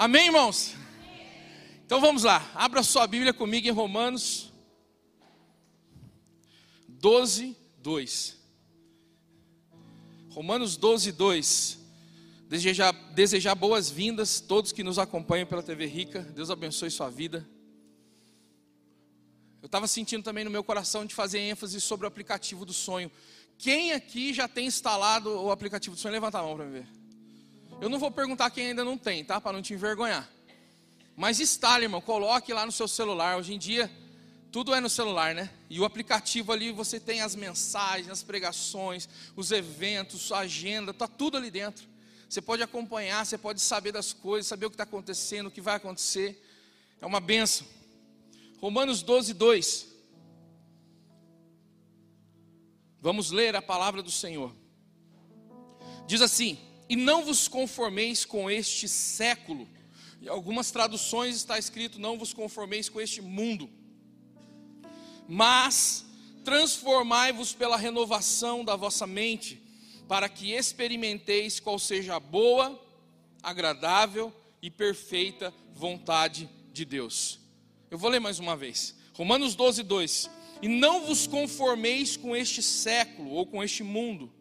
Amém, irmãos? Então vamos lá, abra sua Bíblia comigo em Romanos 12, 2. Romanos 12, 2. Desejar, desejar boas-vindas todos que nos acompanham pela TV Rica. Deus abençoe sua vida. Eu estava sentindo também no meu coração de fazer ênfase sobre o aplicativo do sonho. Quem aqui já tem instalado o aplicativo do sonho? Levanta a mão para me ver. Eu não vou perguntar quem ainda não tem, tá? Para não te envergonhar. Mas instale, irmão, coloque lá no seu celular. Hoje em dia, tudo é no celular, né? E o aplicativo ali, você tem as mensagens, as pregações, os eventos, sua agenda, está tudo ali dentro. Você pode acompanhar, você pode saber das coisas, saber o que está acontecendo, o que vai acontecer. É uma benção. Romanos 12, 2. Vamos ler a palavra do Senhor. Diz assim: E não vos conformeis com este século. Em algumas traduções está escrito: Não vos conformeis com este mundo, mas transformai-vos pela renovação da vossa mente, para que experimenteis qual seja a boa, agradável e perfeita vontade de Deus. Eu vou ler mais uma vez. Romanos 12, 2. E não vos conformeis com este século ou com este mundo,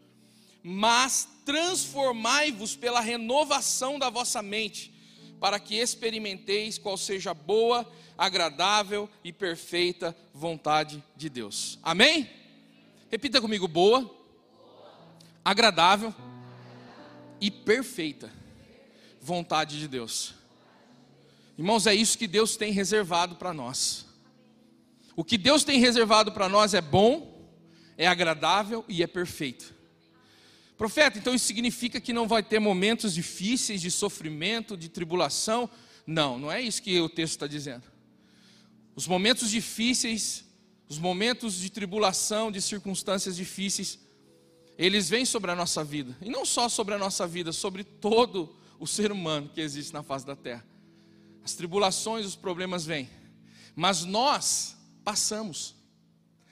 mas transformai-vos pela renovação da vossa mente, para que experimenteis qual seja a boa, agradável e perfeita vontade de Deus. Amém? Repita comigo: boa, agradável e perfeita vontade de Deus. Irmãos, é isso que Deus tem reservado para nós. O que Deus tem reservado para nós é bom, é agradável e é perfeito. Profeta, então isso significa que não vai ter momentos difíceis de sofrimento, de tribulação? Não, não é isso que o texto está dizendo. Os momentos difíceis, os momentos de tribulação, de circunstâncias difíceis, eles vêm sobre a nossa vida. E não só sobre a nossa vida, sobre todo o ser humano que existe na face da terra. As tribulações, os problemas vêm. Mas nós passamos.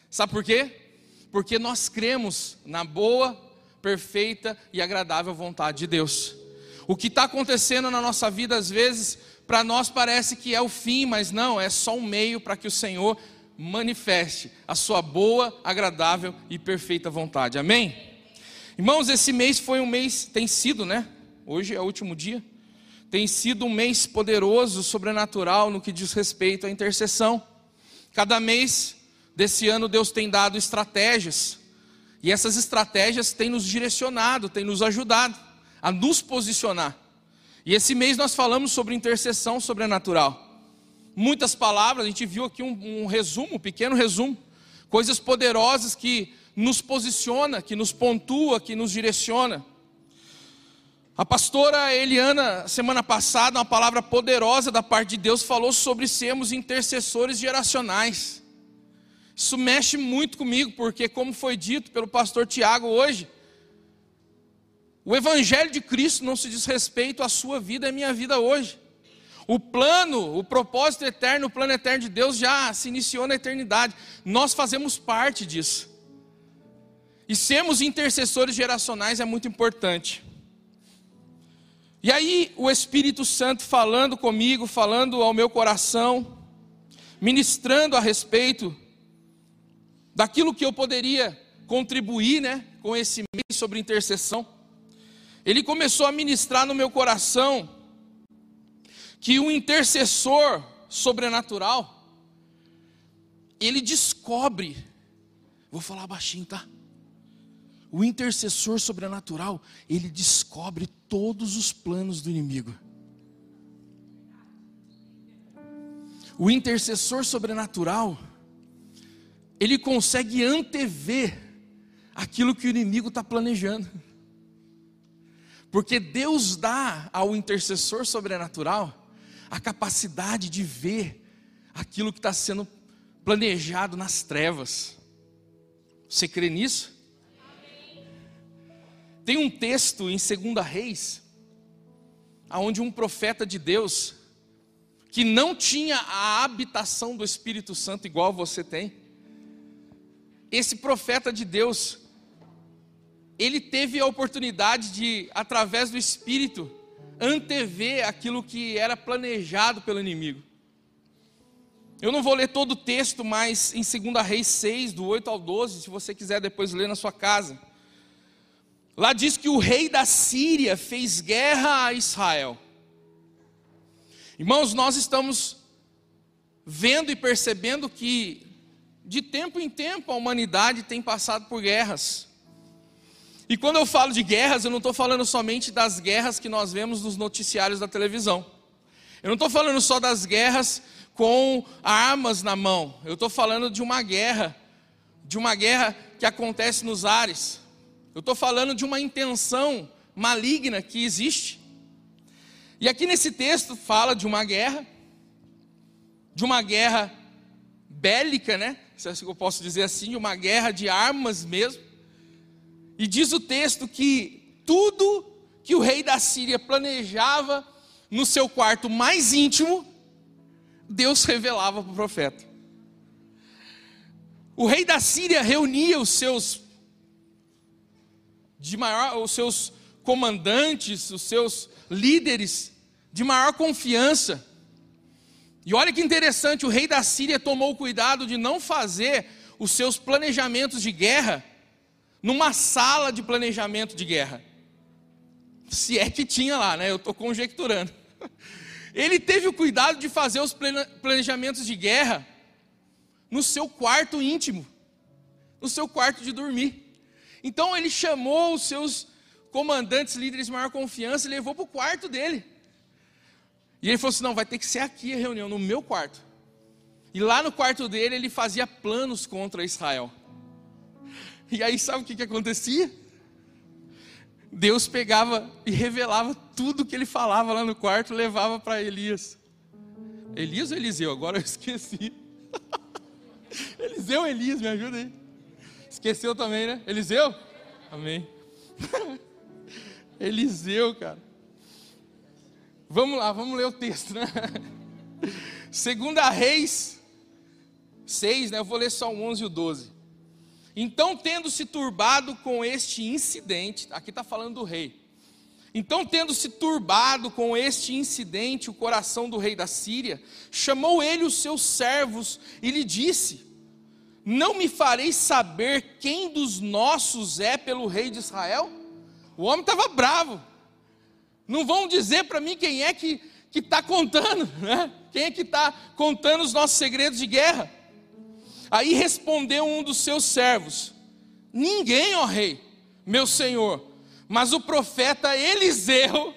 Sabe por quê? Porque nós cremos na boa, perfeita e agradável vontade de Deus. O que está acontecendo na nossa vida, às vezes, para nós parece que é o fim, mas não, é só um meio para que o Senhor manifeste a sua boa, agradável e perfeita vontade. Amém? Irmãos, esse mês foi um mês, tem sido, né? Hoje é o último dia tem sido um mês poderoso, sobrenatural no que diz respeito à intercessão. Cada mês desse ano Deus tem dado estratégias, e essas estratégias têm nos direcionado, têm nos ajudado a nos posicionar. E esse mês nós falamos sobre intercessão sobrenatural. Muitas palavras, a gente viu aqui um, um resumo, um pequeno resumo, coisas poderosas que nos posiciona, que nos pontua, que nos direciona. A pastora Eliana, semana passada, uma palavra poderosa da parte de Deus, falou sobre sermos intercessores geracionais. Isso mexe muito comigo, porque, como foi dito pelo pastor Tiago hoje, o Evangelho de Cristo não se diz respeito à sua vida e à minha vida hoje. O plano, o propósito eterno, o plano eterno de Deus já se iniciou na eternidade. Nós fazemos parte disso. E sermos intercessores geracionais é muito importante. E aí o Espírito Santo falando comigo, falando ao meu coração, ministrando a respeito daquilo que eu poderia contribuir, né, com esse mês sobre intercessão. Ele começou a ministrar no meu coração que o intercessor sobrenatural ele descobre, vou falar baixinho, tá? O intercessor sobrenatural, ele descobre todos os planos do inimigo. O intercessor sobrenatural, ele consegue antever aquilo que o inimigo está planejando. Porque Deus dá ao intercessor sobrenatural a capacidade de ver aquilo que está sendo planejado nas trevas. Você crê nisso? Tem um texto em 2 Reis, onde um profeta de Deus, que não tinha a habitação do Espírito Santo igual você tem, esse profeta de Deus, ele teve a oportunidade de, através do Espírito, antever aquilo que era planejado pelo inimigo. Eu não vou ler todo o texto, mas em 2 Reis 6, do 8 ao 12, se você quiser depois ler na sua casa. Lá diz que o rei da Síria fez guerra a Israel. Irmãos, nós estamos vendo e percebendo que, de tempo em tempo, a humanidade tem passado por guerras. E quando eu falo de guerras, eu não estou falando somente das guerras que nós vemos nos noticiários da televisão. Eu não estou falando só das guerras com armas na mão. Eu estou falando de uma guerra, de uma guerra que acontece nos ares. Eu estou falando de uma intenção maligna que existe. E aqui nesse texto fala de uma guerra, de uma guerra bélica, né? Se assim eu posso dizer assim, uma guerra de armas mesmo. E diz o texto que tudo que o rei da Síria planejava no seu quarto mais íntimo, Deus revelava para o profeta. O rei da Síria reunia os seus de maior, os seus comandantes, os seus líderes de maior confiança. E olha que interessante, o rei da Síria tomou cuidado de não fazer os seus planejamentos de guerra numa sala de planejamento de guerra. Se é que tinha lá, né? Eu estou conjecturando. Ele teve o cuidado de fazer os planejamentos de guerra no seu quarto íntimo, no seu quarto de dormir. Então ele chamou os seus comandantes, líderes de maior confiança e levou para o quarto dele. E ele falou assim: não, vai ter que ser aqui a reunião, no meu quarto. E lá no quarto dele ele fazia planos contra Israel. E aí sabe o que, que acontecia? Deus pegava e revelava tudo que ele falava lá no quarto, levava para Elias. Elias ou Eliseu? Agora eu esqueci. Eliseu ou Elias, me ajuda aí. Esqueceu também, né? Eliseu? Amém. Eliseu, cara. Vamos lá, vamos ler o texto, né? Segunda Reis 6, né? Eu vou ler só o 11 e o 12. Então, tendo se turbado com este incidente, aqui está falando do rei. Então, tendo se turbado com este incidente o coração do rei da Síria, chamou ele os seus servos e lhe disse: Não me fareis saber quem dos nossos é pelo rei de Israel? O homem estava bravo. Não vão dizer para mim quem é que está contando, né? quem é que está contando os nossos segredos de guerra. Aí respondeu um dos seus servos: Ninguém, ó rei, meu senhor, mas o profeta Eliseu,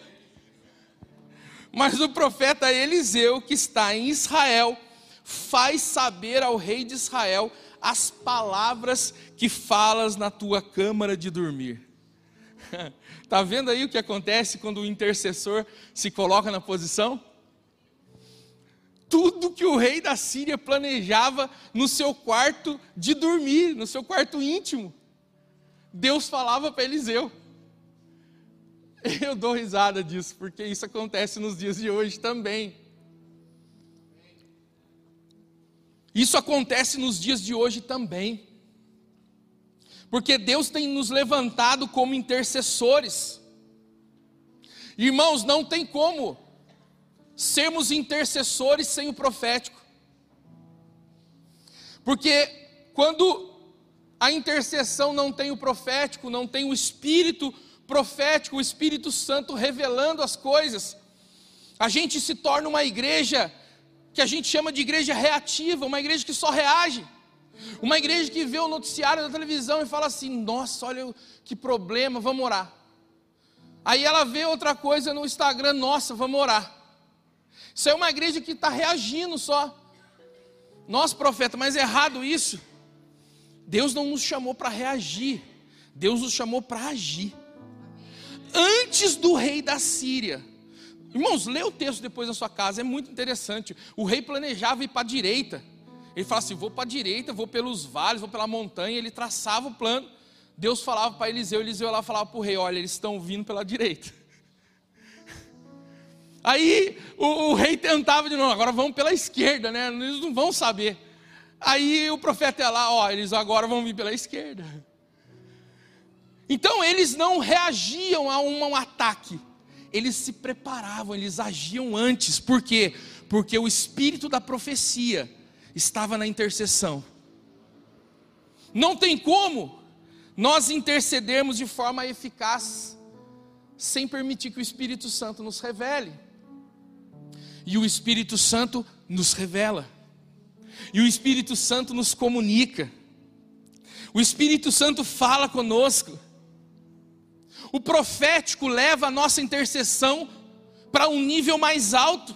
mas o profeta Eliseu que está em Israel, faz saber ao rei de Israel as palavras que falas na tua câmara de dormir. Está vendo aí o que acontece quando o intercessor se coloca na posição? tudo que o rei da Síria planejava no seu quarto de dormir, no seu quarto íntimo. Deus falava para Eliseu. Eu dou risada disso, porque isso acontece nos dias de hoje também. Isso acontece nos dias de hoje também. Porque Deus tem nos levantado como intercessores. Irmãos, não tem como sermos intercessores sem o profético. Porque quando a intercessão não tem o profético, não tem o espírito profético, o Espírito Santo revelando as coisas, a gente se torna uma igreja que a gente chama de igreja reativa, uma igreja que só reage. Uma igreja que vê o noticiário da televisão e fala assim: nossa, olha que problema, vamos orar. Aí ela vê outra coisa no Instagram, nossa, vamos orar. Isso é uma igreja que está reagindo só. Nossa, profeta, mas é errado isso. Deus não nos chamou para reagir, Deus nos chamou para agir. Antes do rei da Síria, irmãos, lê o texto depois na sua casa, é muito interessante. O rei planejava ir para a direita. Ele falava assim: vou para a direita, vou pelos vales, vou pela montanha. Ele traçava o plano. Deus falava para Eliseu, Eliseu lá falava para o rei: olha, eles estão vindo pela direita. Aí o, o, rei tentava de novo, agora vamos pela esquerda, né? Eles não vão saber. Aí o profeta ia lá, ó, eles agora vão vir pela esquerda. Então eles não reagiam a um, um ataque, eles se preparavam, eles agiam antes. Por quê? Porque o espírito da profecia estava na intercessão. Não tem como nós intercedermos de forma eficaz sem permitir que o Espírito Santo nos revele. E o Espírito Santo nos revela. E o Espírito Santo nos comunica. O Espírito Santo fala conosco. O profético leva a nossa intercessão para um nível mais alto.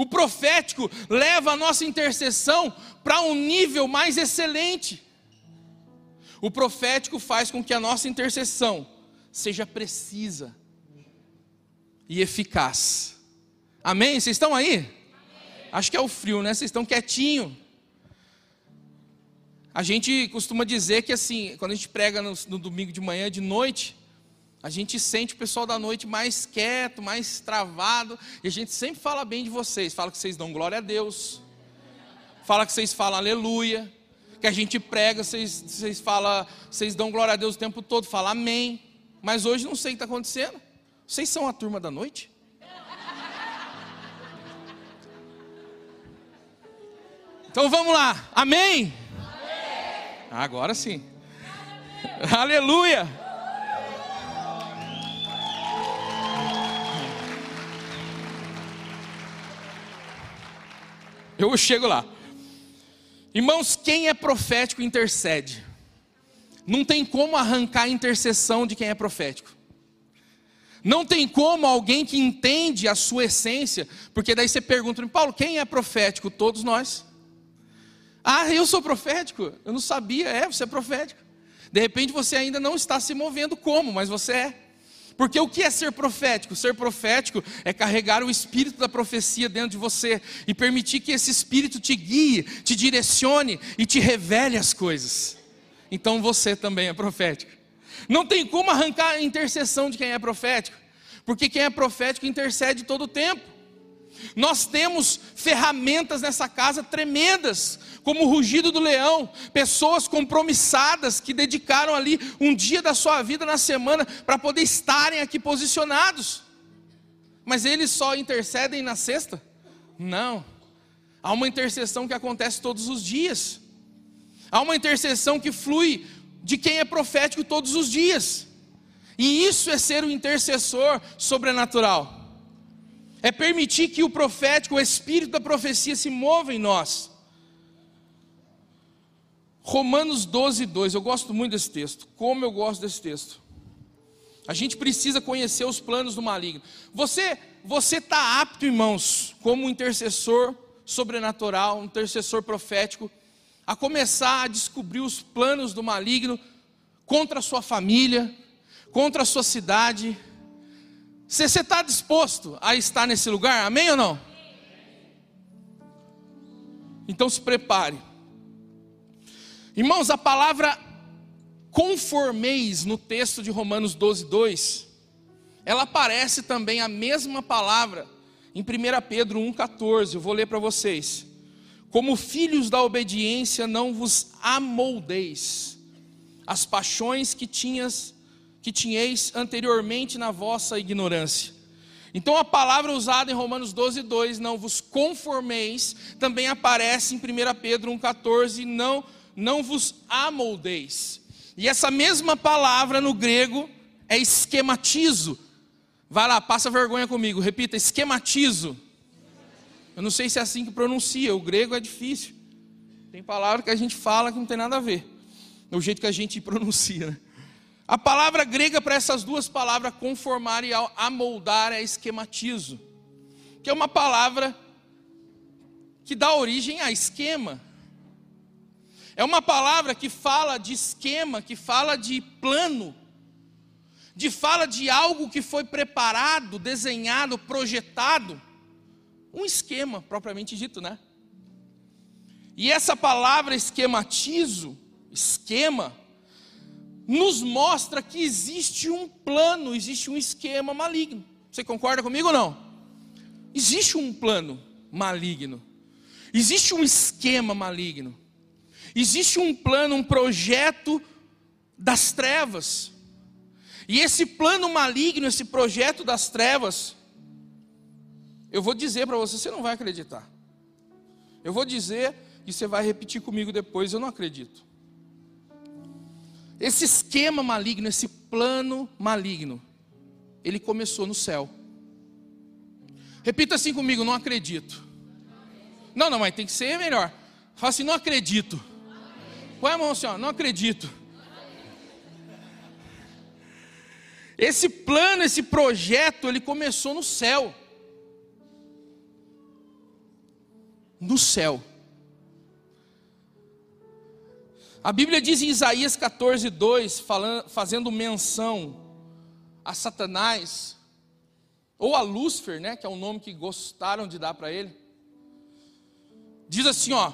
O profético leva a nossa intercessão para um nível mais excelente. O profético faz com que a nossa intercessão seja precisa e eficaz. Amém? Vocês estão aí? Amém. Acho que é o frio, né? Vocês estão quietinho. A gente costuma dizer que assim, quando a gente prega no, no domingo de manhã, de noite, a gente sente o pessoal da noite mais quieto, mais travado, e a gente sempre fala bem de vocês, fala que vocês dão glória a Deus, fala que vocês falam aleluia, que a gente prega, vocês, vocês falam, vocês dão glória a Deus o tempo todo, fala amém. Mas hoje não sei o que está acontecendo. Vocês são a turma da noite? Então vamos lá, amém? amém. Agora sim, aleluia. Eu chego lá. Irmãos, quem é profético intercede. Não tem como arrancar a intercessão de quem é profético. Não tem como alguém que entende a sua essência, porque daí você pergunta, Paulo, quem é profético? Todos nós. Ah, eu sou profético? Eu não sabia. É, você é profético. De repente você ainda não está se movendo como, mas você é. Porque o que é ser profético? Ser profético é carregar o espírito da profecia dentro de você e permitir que esse espírito te guie, te direcione e te revele as coisas. Então você também é profético. Não tem como arrancar a intercessão de quem é profético, porque quem é profético intercede todo o tempo. Nós temos ferramentas nessa casa tremendas, como o rugido do leão, pessoas compromissadas que dedicaram ali um dia da sua vida na semana para poder estarem aqui posicionados. Mas eles só intercedem na sexta? Não. Há uma intercessão que acontece todos os dias. Há uma intercessão que flui de quem é profético todos os dias. E isso é ser o intercessor sobrenatural é permitir que o profético, o espírito da profecia se mova em nós. Romanos 12, 2, eu gosto muito desse texto. Como eu gosto desse texto. A gente precisa conhecer os planos do maligno. Você você está apto, irmãos, como um intercessor sobrenatural, um intercessor profético, a começar a descobrir os planos do maligno contra a sua família, contra a sua cidade, você está disposto a estar nesse lugar? Amém ou não? Então se prepare. Irmãos, a palavra conformeis no texto de Romanos 12, 2, ela aparece também a mesma palavra em 1 Pedro 1,14. Eu vou ler para vocês. Como filhos da obediência, não vos amoldeis as paixões que tinhas que tinhais anteriormente na vossa ignorância. Então a palavra usada em Romanos 12, 2, não vos conformeis, também aparece em 1 Pedro 1,14, não, não vos amoldeis. E essa mesma palavra no grego é esquematizo. Vai lá, passa vergonha comigo, repita, esquematizo. Eu não sei se é assim que pronuncia, o grego é difícil. Tem palavra que a gente fala que não tem nada a ver. É o jeito que a gente pronuncia, né? A palavra grega para essas duas palavras, conformar e amoldar, é esquematizo, que é uma palavra que dá origem a esquema. É uma palavra que fala de esquema, que fala de plano, de fala de algo que foi preparado, desenhado, projetado. Um esquema, propriamente dito, né? E essa palavra esquematizo, esquema, nos mostra que existe um plano, existe um esquema maligno. Você concorda comigo ou não? Existe um plano maligno. Existe um esquema maligno. Existe um plano, um projeto das trevas. E esse plano maligno, esse projeto das trevas, eu vou dizer para você, você não vai acreditar. Eu vou dizer e você vai repetir comigo depois, eu não acredito. Esse esquema maligno, esse plano maligno, ele começou no céu. Repita assim comigo, não acredito. Não, não, mas tem que ser melhor. Fala assim, não acredito. Põe a mão assim, ó, não acredito. Esse plano, esse projeto, ele começou no céu. No céu. A Bíblia diz em Isaías 14, 2, falando, fazendo menção a Satanás, ou a Lúcifer, né, que é o nome que gostaram de dar para ele. Diz assim, ó,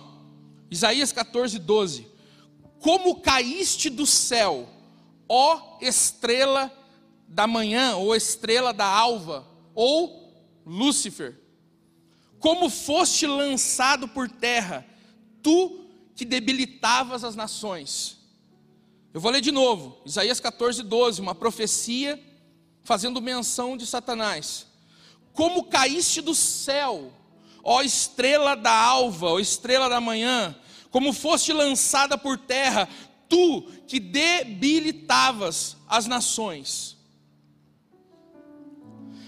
Isaías 14, 12: Como caíste do céu, ó estrela da manhã, ou estrela da alva, ou Lúcifer, como foste lançado por terra, tu que debilitavas as nações. Eu vou ler de novo, Isaías 14, 12, uma profecia fazendo menção de Satanás. Como caíste do céu, ó estrela da alva, ó estrela da manhã, como foste lançada por terra, tu que debilitavas as nações.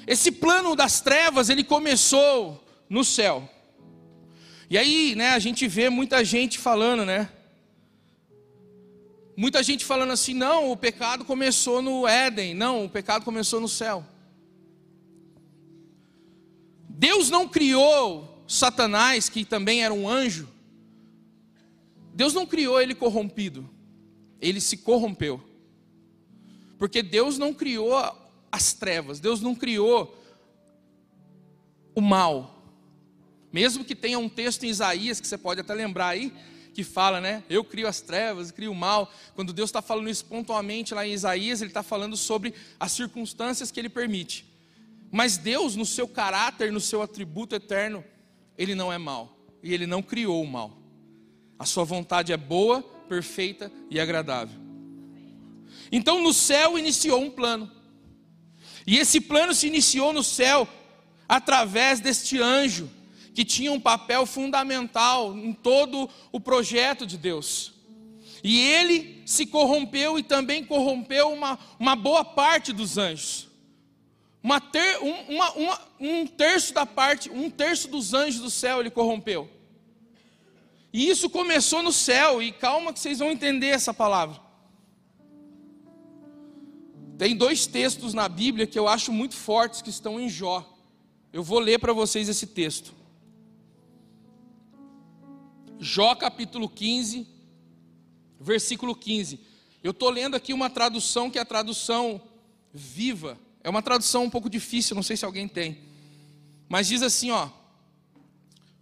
Esse plano das trevas, ele começou no céu. E aí, né, a gente vê muita gente falando, né? Muita gente falando assim: não, o pecado começou no Éden, não, o pecado começou no céu. Deus não criou Satanás, que também era um anjo, Deus não criou ele corrompido, ele se corrompeu. Porque Deus não criou as trevas, Deus não criou o mal, mesmo que tenha um texto em Isaías, que você pode até lembrar aí, que fala, né? Eu crio as trevas, crio o mal. Quando Deus está falando isso pontualmente lá em Isaías, Ele está falando sobre as circunstâncias que Ele permite. Mas Deus, no seu caráter, no seu atributo eterno, Ele não é mal. E Ele não criou o mal. A sua vontade é boa, perfeita e agradável. Então no céu iniciou um plano. E esse plano se iniciou no céu através deste anjo que tinha um papel fundamental em todo o projeto de Deus. E ele se corrompeu e também corrompeu uma, uma boa parte dos anjos. Uma ter, um, uma, uma, um terço da parte, um terço dos anjos do céu ele corrompeu. E isso começou no céu, e calma que vocês vão entender essa palavra. Tem dois textos na Bíblia que eu acho muito fortes que estão em Jó. Eu vou ler para vocês esse texto. Jó capítulo 15, versículo 15. Eu estou lendo aqui uma tradução que é a tradução viva. É uma tradução um pouco difícil, não sei se alguém tem. Mas diz assim, ó.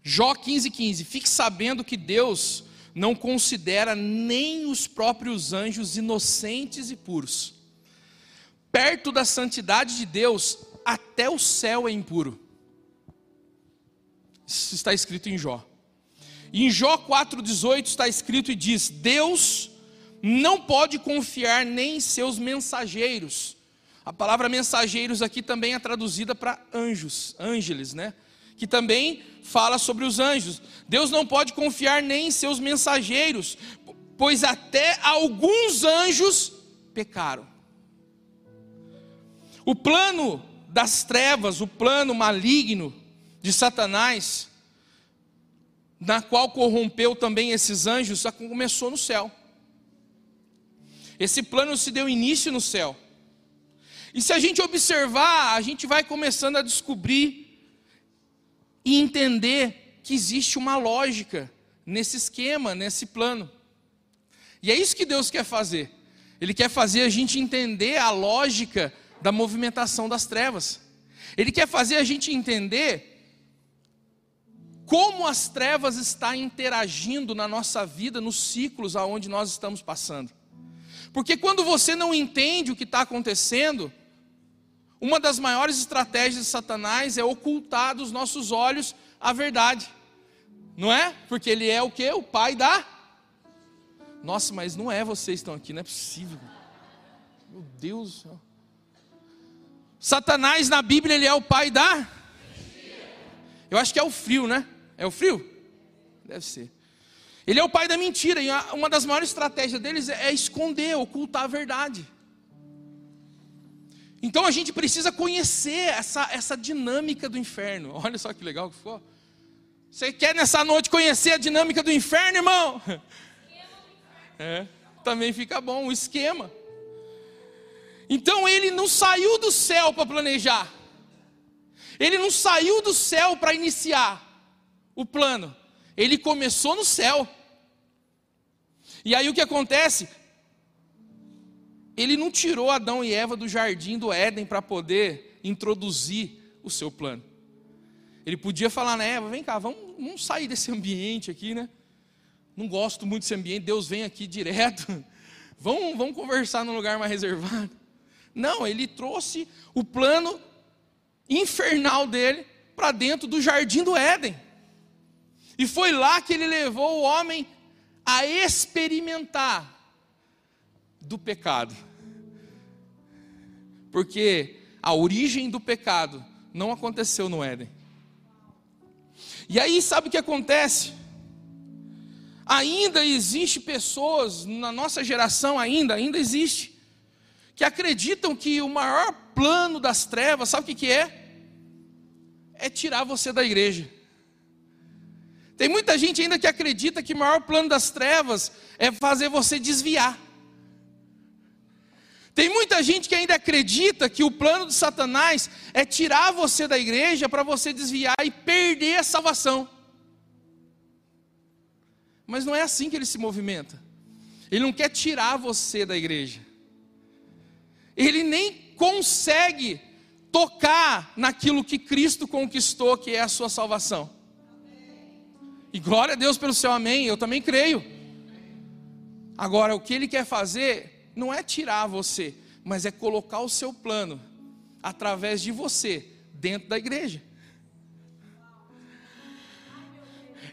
Jó 15, 15. Fique sabendo que Deus não considera nem os próprios anjos inocentes e puros. Perto da santidade de Deus, até o céu é impuro. Isso está escrito em Jó. Em Jó 4,18 está escrito e diz: Deus não pode confiar nem em seus mensageiros. A palavra mensageiros aqui também é traduzida para anjos, ângeles, né? Que também fala sobre os anjos. Deus não pode confiar nem em seus mensageiros, pois até alguns anjos pecaram. O plano das trevas, o plano maligno de Satanás, na qual corrompeu também esses anjos, começou no céu. Esse plano se deu início no céu. E se a gente observar, a gente vai começando a descobrir e entender que existe uma lógica nesse esquema, nesse plano. E é isso que Deus quer fazer. Ele quer fazer a gente entender a lógica da movimentação das trevas. Ele quer fazer a gente entender como as trevas estão interagindo na nossa vida, nos ciclos aonde nós estamos passando. Porque quando você não entende o que está acontecendo, uma das maiores estratégias de Satanás é ocultar dos nossos olhos a verdade. Não é? Porque ele é o que? O pai da. Nossa, mas não é vocês estão aqui, não é possível. Meu Deus do céu. Satanás na Bíblia ele é o pai da. Eu acho que é o frio, né? É o frio? Deve ser. Ele é o pai da mentira, e uma das maiores estratégias deles é esconder, ocultar a verdade. Então a gente precisa conhecer essa, essa dinâmica do inferno. Olha só que legal que ficou. Você quer nessa noite conhecer a dinâmica do inferno, irmão? É, também fica bom o esquema. Então ele não saiu do céu para planejar. Ele não saiu do céu para iniciar o plano. Ele começou no céu. E aí o que acontece? Ele não tirou Adão e Eva do jardim do Éden para poder introduzir o seu plano. Ele podia falar, né, Eva, vem cá, vamos, vamos sair desse ambiente aqui, né? Não gosto muito desse ambiente, Deus vem aqui direto. Vamos, vamos conversar num lugar mais reservado. Não, ele trouxe o plano infernal dele para dentro do jardim do Éden. E foi lá que ele levou o homem a experimentar do pecado. Porque a origem do pecado não aconteceu no Éden. E aí, sabe o que acontece? Ainda existe pessoas na nossa geração ainda, ainda existe, que acreditam que o maior plano das trevas, sabe o que, que é? É tirar você da igreja. Tem muita gente ainda que acredita que o maior plano das trevas é fazer você desviar. Tem muita gente que ainda acredita que o plano de Satanás é tirar você da igreja para você desviar e perder a salvação. Mas não é assim que ele se movimenta. Ele não quer tirar você da igreja. Ele nem consegue tocar naquilo que Cristo conquistou, que é a sua salvação. E glória a Deus pelo seu amém, eu também creio. Agora, o que ele quer fazer não é tirar você, mas é colocar o seu plano através de você dentro da igreja.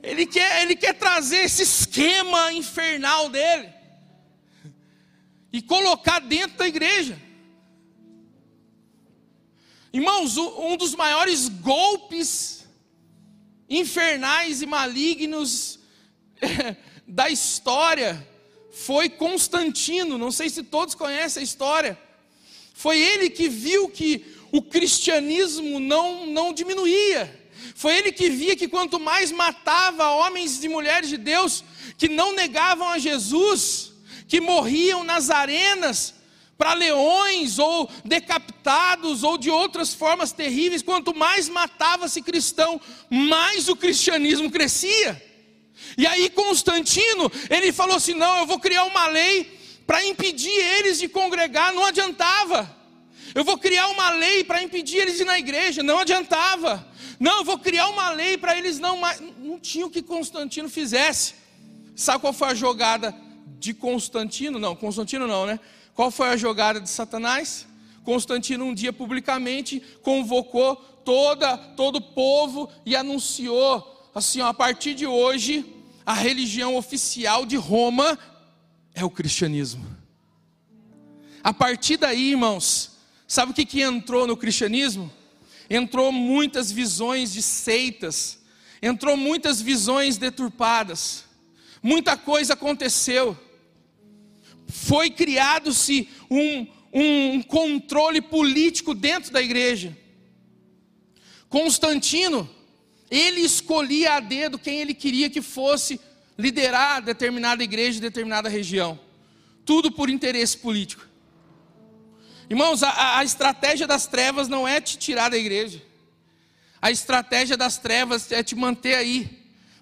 Ele quer, ele quer trazer esse esquema infernal dele e colocar dentro da igreja. Irmãos, um dos maiores golpes infernais e malignos da história foi Constantino. Não sei se todos conhecem a história. Foi ele que viu que o cristianismo não, não diminuía. Foi ele que via que quanto mais matava homens e mulheres de Deus que não negavam a Jesus, que morriam nas arenas para leões ou decapitados ou de outras formas terríveis, quanto mais matava-se cristão, mais o cristianismo crescia. E aí Constantino, ele falou assim: "Não, eu vou criar uma lei para impedir eles de congregar", não adiantava. Eu vou criar uma lei para impedir eles de ir na igreja, não adiantava. Não, eu vou criar uma lei para eles não mais. Não tinha o que Constantino fizesse. Sabe qual foi a jogada de Constantino? Não, Constantino não, né? Qual foi a jogada de Satanás? Constantino um dia publicamente convocou toda todo o povo e anunciou assim, ó, a partir de hoje a religião oficial de Roma é o cristianismo. A partir daí, irmãos, sabe o que, que entrou no cristianismo? Entrou muitas visões de seitas, entrou muitas visões deturpadas, muita coisa aconteceu foi criado-se um, um controle político dentro da igreja. Constantino, ele escolhia a dedo quem ele queria que fosse liderar determinada igreja, determinada região. Tudo por interesse político. Irmãos, a, a, estratégia das trevas não é te tirar da igreja. A estratégia das trevas é te manter aí,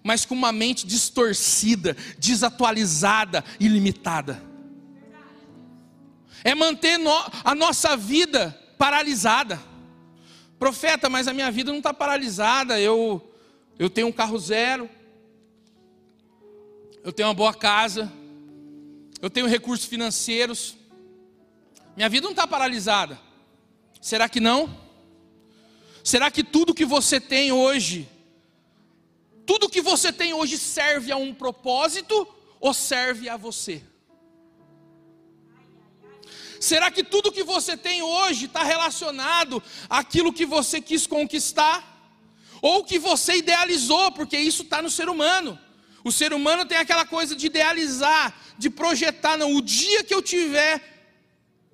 mas com uma mente distorcida, desatualizada e limitada é manter a nossa vida paralisada. Profeta, mas a minha vida não está paralisada. Eu, eu tenho um carro zero, eu tenho uma boa casa, eu tenho recursos financeiros. Minha vida não está paralisada. Será que não? Será que tudo que você tem hoje, tudo que você tem hoje serve a um propósito ou serve a você? Será que tudo que você tem hoje está relacionado àquilo que você quis conquistar? Ou que você idealizou, porque isso está no ser humano. O ser humano tem aquela coisa de idealizar, de projetar. Não, o dia que eu tiver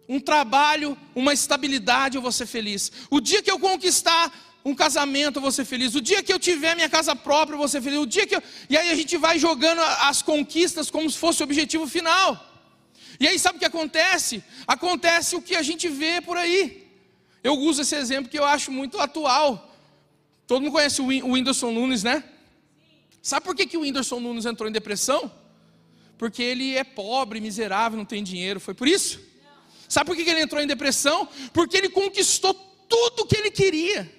um trabalho, uma estabilidade, eu vou ser feliz. O dia que eu conquistar um casamento, eu vou ser feliz. O dia que eu tiver minha casa própria, eu vou ser feliz. O dia que eu... E aí a gente vai jogando as conquistas como se fosse o objetivo final. E aí sabe o que acontece? Acontece o que a gente vê por aí. Eu uso esse exemplo que eu acho muito atual. Todo mundo conhece o Whindersson Nunes, né? Sabe por que, que o Whindersson Nunes entrou em depressão? Porque ele é pobre, miserável, não tem dinheiro. Foi por isso? Sabe por que, que ele entrou em depressão? Porque ele conquistou tudo o que ele queria.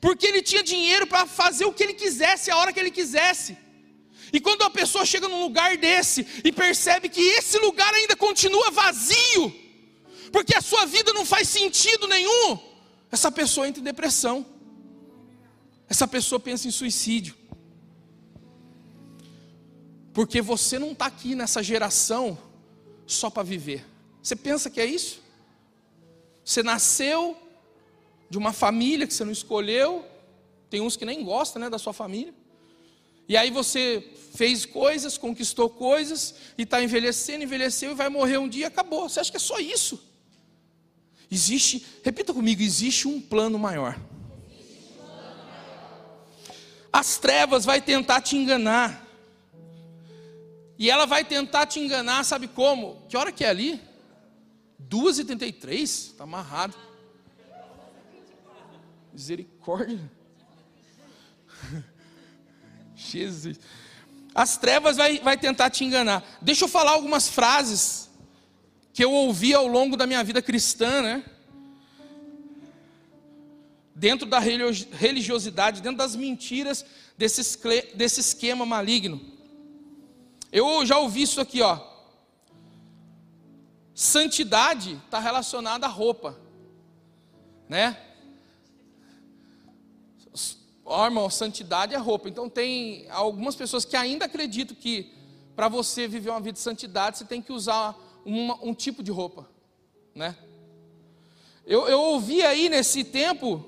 Porque ele tinha dinheiro para fazer o que ele quisesse, a hora que ele quisesse. E quando uma pessoa chega num lugar desse e percebe que esse lugar ainda continua vazio, porque a sua vida não faz sentido nenhum, essa pessoa entra em depressão. Essa pessoa pensa em suicídio. Porque você não está aqui nessa geração só para viver. Você pensa que é isso? Você nasceu de uma família que você não escolheu, tem uns que nem gostam né, da sua família. E aí você fez coisas, conquistou coisas, e está envelhecendo, envelheceu e vai morrer um dia, acabou. Você acha que é só isso? Existe, repita comigo, existe um plano maior. As trevas vai tentar te enganar. E ela vai tentar te enganar, sabe como? Que hora que é ali? 2h33? Está amarrado. Misericórdia. Jesus. As trevas vai, vai tentar te enganar. Deixa eu falar algumas frases que eu ouvi ao longo da minha vida cristã, né? Dentro da religiosidade, dentro das mentiras desse, desse esquema maligno. Eu já ouvi isso aqui, ó. Santidade está relacionada à roupa, né? Ó, irmão, santidade é roupa. Então tem algumas pessoas que ainda acreditam que para você viver uma vida de santidade você tem que usar uma, um tipo de roupa, né? Eu, eu ouvi aí nesse tempo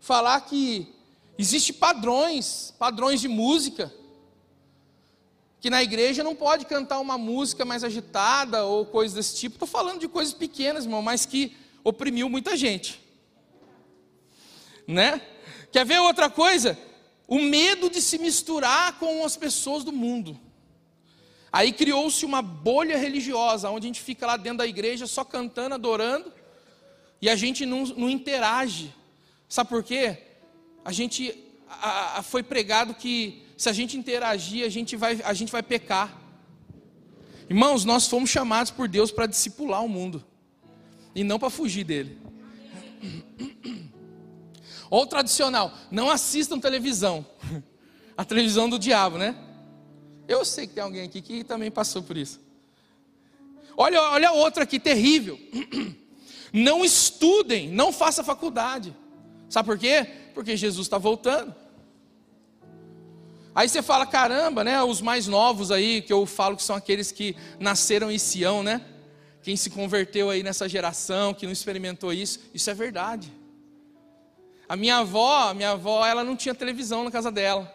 falar que existe padrões, padrões de música, que na igreja não pode cantar uma música mais agitada ou coisas desse tipo. Estou falando de coisas pequenas, irmão, mas que oprimiu muita gente, né? Quer ver outra coisa? O medo de se misturar com as pessoas do mundo. Aí criou-se uma bolha religiosa, onde a gente fica lá dentro da igreja só cantando, adorando, e a gente não, não interage. Sabe por quê? A gente a, a, foi pregado que se a gente interagir, a gente vai, a gente vai pecar. Irmãos, nós fomos chamados por Deus para discipular o mundo, e não para fugir dele. Ou tradicional, não assistam televisão. A televisão do diabo, né? Eu sei que tem alguém aqui que também passou por isso. Olha, olha outra aqui, terrível. Não estudem, não faça faculdade. Sabe por quê? Porque Jesus está voltando. Aí você fala, caramba, né? Os mais novos aí, que eu falo que são aqueles que nasceram em Sião, né? Quem se converteu aí nessa geração, que não experimentou isso, isso é verdade. A minha avó, minha avó, ela não tinha televisão na casa dela,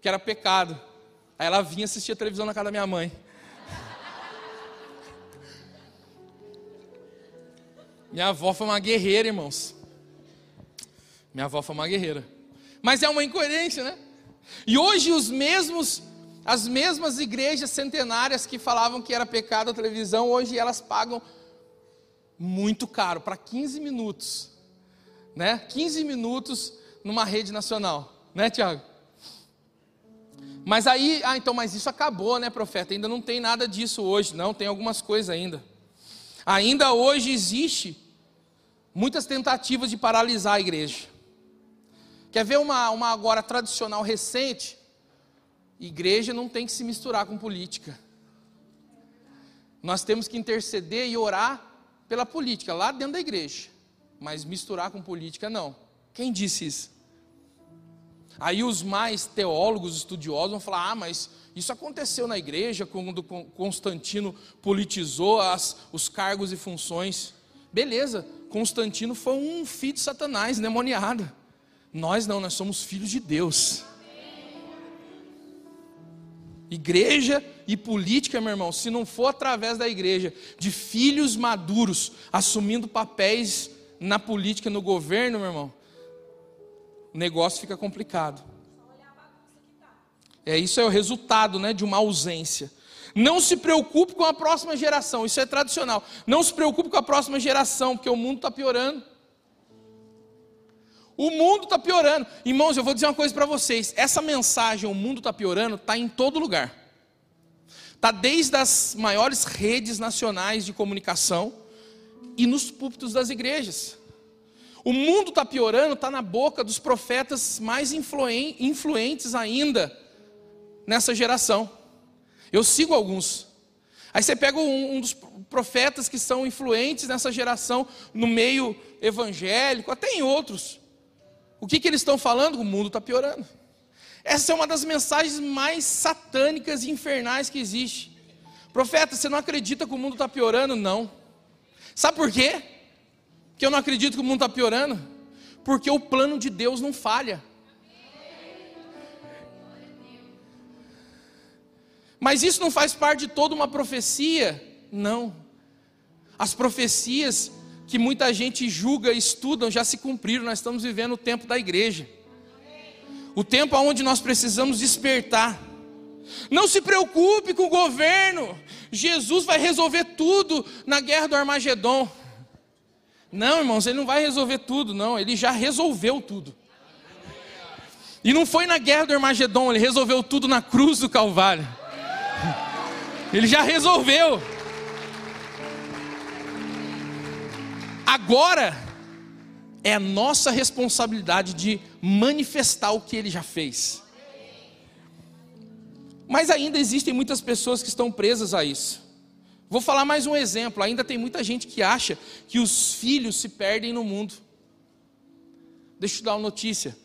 que era pecado. Aí ela vinha assistir a televisão na casa da minha mãe. Minha avó foi uma guerreira, irmãos. Minha avó foi uma guerreira. Mas é uma incoerência, né? E hoje os mesmos, as mesmas igrejas centenárias que falavam que era pecado a televisão, hoje elas pagam muito caro para 15 minutos né? 15 minutos numa rede nacional, né, Tiago? Mas aí, ah, então, mas isso acabou, né, profeta? Ainda não tem nada disso hoje, não, tem algumas coisas ainda. Ainda hoje existe muitas tentativas de paralisar a igreja. Quer ver uma, uma agora tradicional recente? Igreja não tem que se misturar com política. Nós temos que interceder e orar pela política lá dentro da igreja mas misturar com política não. Quem disse isso? Aí os mais teólogos, estudiosos vão falar: ah, mas isso aconteceu na igreja quando Constantino politizou as, os cargos e funções. Beleza, Constantino foi um filho de Satanás, demoniado. Nós não, nós somos filhos de Deus. Igreja e política, meu irmão, se não for através da igreja, de filhos maduros assumindo papéis na política, no governo, meu irmão, o negócio fica complicado. É isso é o resultado, né, de uma ausência. Não se preocupe com a próxima geração, isso é tradicional. Não se preocupe com a próxima geração, porque o mundo está piorando. O mundo está piorando. Irmãos, eu vou dizer uma coisa para vocês: essa mensagem, o mundo está piorando, está em todo lugar. Está desde as maiores redes nacionais de comunicação e nos púlpitos das igrejas. O mundo está piorando, está na boca dos profetas mais influentes ainda nessa geração. Eu sigo alguns. Aí você pega um, um, dos profetas que são influentes nessa geração, no meio evangélico, até em outros. O que, que eles estão falando? O mundo está piorando. Essa é uma das mensagens mais satânicas e infernais que existe. Profeta, você não acredita que o mundo está piorando? Não. Sabe por quê? Que eu não acredito que o mundo está piorando? Porque o plano de Deus não falha. Mas isso não faz parte de toda uma profecia? Não. As profecias que muita gente julga e estudam já se cumpriram. Nós estamos vivendo o tempo da igreja. O tempo onde nós precisamos despertar. Não se preocupe com o governo. Jesus vai resolver tudo na guerra do Armagedon. Não, irmãos, ele não vai resolver tudo, não. Ele já resolveu tudo. E não foi na guerra do Armagedon, ele resolveu tudo na cruz do Calvário. Ele já resolveu. Agora é a nossa responsabilidade de manifestar o que ele já fez. Mas ainda existem muitas pessoas que estão presas a isso. Vou falar mais um exemplo. Ainda tem muita gente que acha que os filhos se perdem no mundo. Deixa eu te dar uma notícia.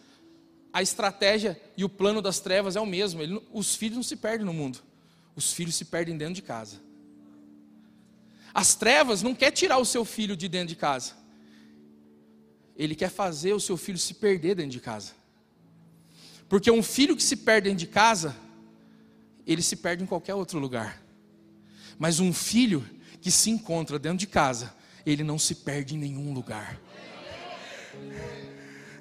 A estratégia e o plano das trevas é o mesmo. Ele, os filhos não se perdem no mundo. Os filhos se perdem dentro de casa. As trevas não quer tirar o seu filho de dentro de casa. Ele quer fazer o seu filho se perder dentro de casa. Porque um filho que se perde dentro de casa, ele se perde em qualquer outro lugar. Mas um filho que se encontra dentro de casa, ele não se perde em nenhum lugar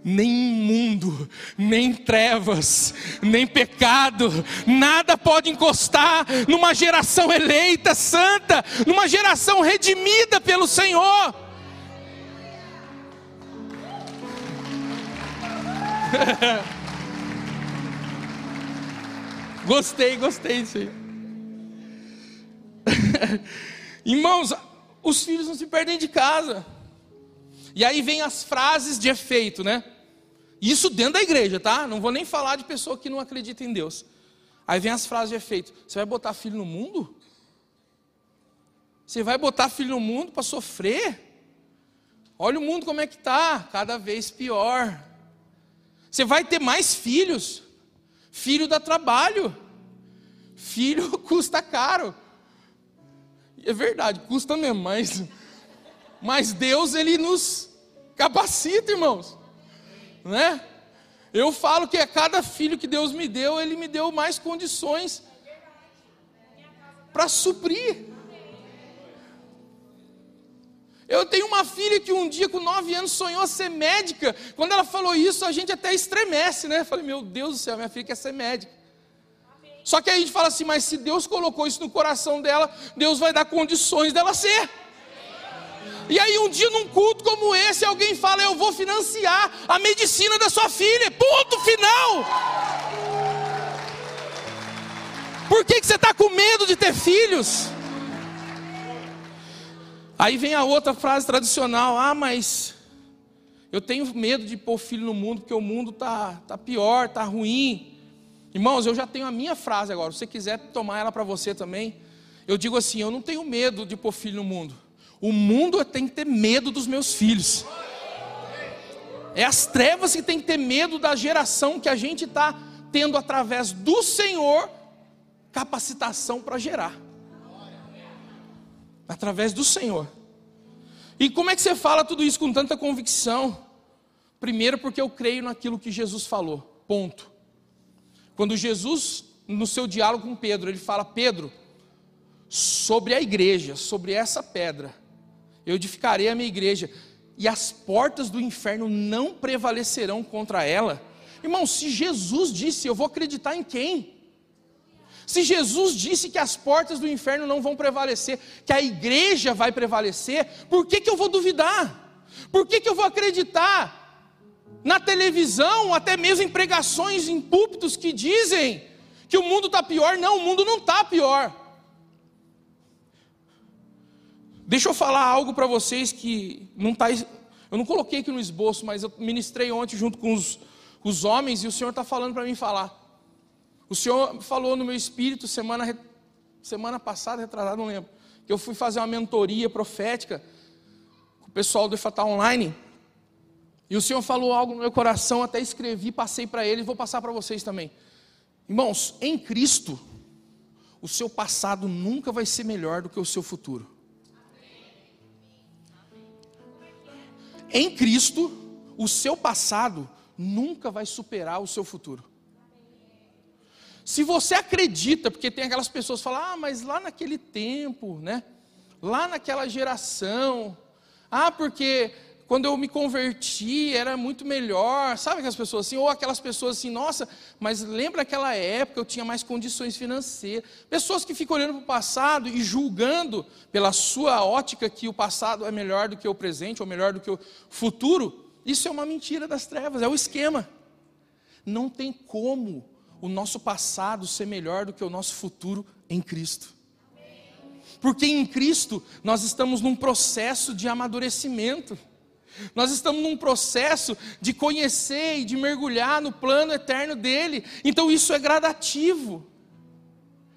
nem mundo, nem trevas, nem pecado, nada pode encostar numa geração eleita, santa, numa geração redimida pelo Senhor. gostei, gostei disso aí. Irmãos, os filhos não se perdem de casa. E aí vem as frases de efeito, né? Isso dentro da igreja, tá? Não vou nem falar de pessoa que não acredita em Deus. Aí vem as frases de efeito. Você vai botar filho no mundo? Você vai botar filho no mundo para sofrer? Olha o mundo como é que está, cada vez pior. Você vai ter mais filhos. Filho dá trabalho. Filho custa caro. É verdade, custa mesmo, mas, mas Deus ele nos capacita, irmãos né? Eu falo que a cada filho que Deus me deu, Ele me deu mais condições para suprir. Eu tenho uma filha que um dia, com nove anos, sonhou ser médica. Quando ela falou isso, a gente até estremece, né? Eu falei, meu Deus do céu, minha filha quer ser médica. Só que aí a gente fala assim, mas se Deus colocou isso no coração dela, Deus vai dar condições dela ser. E aí um dia num culto como esse, alguém fala: "Eu vou financiar a medicina da sua filha". Ponto final. Por que, que você está com medo de ter filhos? Aí vem a outra frase tradicional: Ah, mas eu tenho medo de pôr filho no mundo, porque o mundo tá, tá pior, tá ruim. Irmãos, eu já tenho a minha frase agora. Se você quiser tomar ela para você também, eu digo assim: eu não tenho medo de pôr filho no mundo. O mundo tem que ter medo dos meus filhos. É as trevas que tem que ter medo da geração que a gente está tendo através do Senhor capacitação para gerar. Através do Senhor. E como é que você fala tudo isso com tanta convicção? Primeiro, porque eu creio naquilo que Jesus falou. Ponto. Quando Jesus, no seu diálogo com Pedro, ele fala: Pedro, sobre a igreja, sobre essa pedra, eu edificarei a minha igreja, e as portas do inferno não prevalecerão contra ela. Irmão, se Jesus disse, eu vou acreditar em quem? Se Jesus disse que as portas do inferno não vão prevalecer, que a igreja vai prevalecer, por que, que eu vou duvidar? Por que, que eu vou acreditar na televisão, até mesmo em pregações em púlpitos que dizem que o mundo está pior? Não, o mundo não está pior. Deixa eu falar algo para vocês que não está. Eu não coloquei aqui no esboço, mas eu ministrei ontem junto com os, os homens e o Senhor está falando para mim falar. O Senhor falou no meu espírito semana, semana passada, retrasada, não lembro, que eu fui fazer uma mentoria profética com o pessoal do Efatá Online. E o Senhor falou algo no meu coração, até escrevi, passei para ele vou passar para vocês também. Irmãos, em Cristo, o seu passado nunca vai ser melhor do que o seu futuro. Em Cristo, o seu passado nunca vai superar o seu futuro. Se você acredita, porque tem aquelas pessoas que falam, ah, mas lá naquele tempo, né? Lá naquela geração, ah, porque quando eu me converti era muito melhor, sabe aquelas pessoas assim, ou aquelas pessoas assim, nossa, mas lembra aquela época eu tinha mais condições financeiras. Pessoas que ficam olhando para o passado e julgando pela sua ótica que o passado é melhor do que o presente, ou melhor do que o futuro, isso é uma mentira das trevas, é o esquema. Não tem como o nosso passado ser melhor do que o nosso futuro em Cristo. Porque em Cristo nós estamos num processo de amadurecimento. Nós estamos num processo de conhecer e de mergulhar no plano eterno dele. Então isso é gradativo.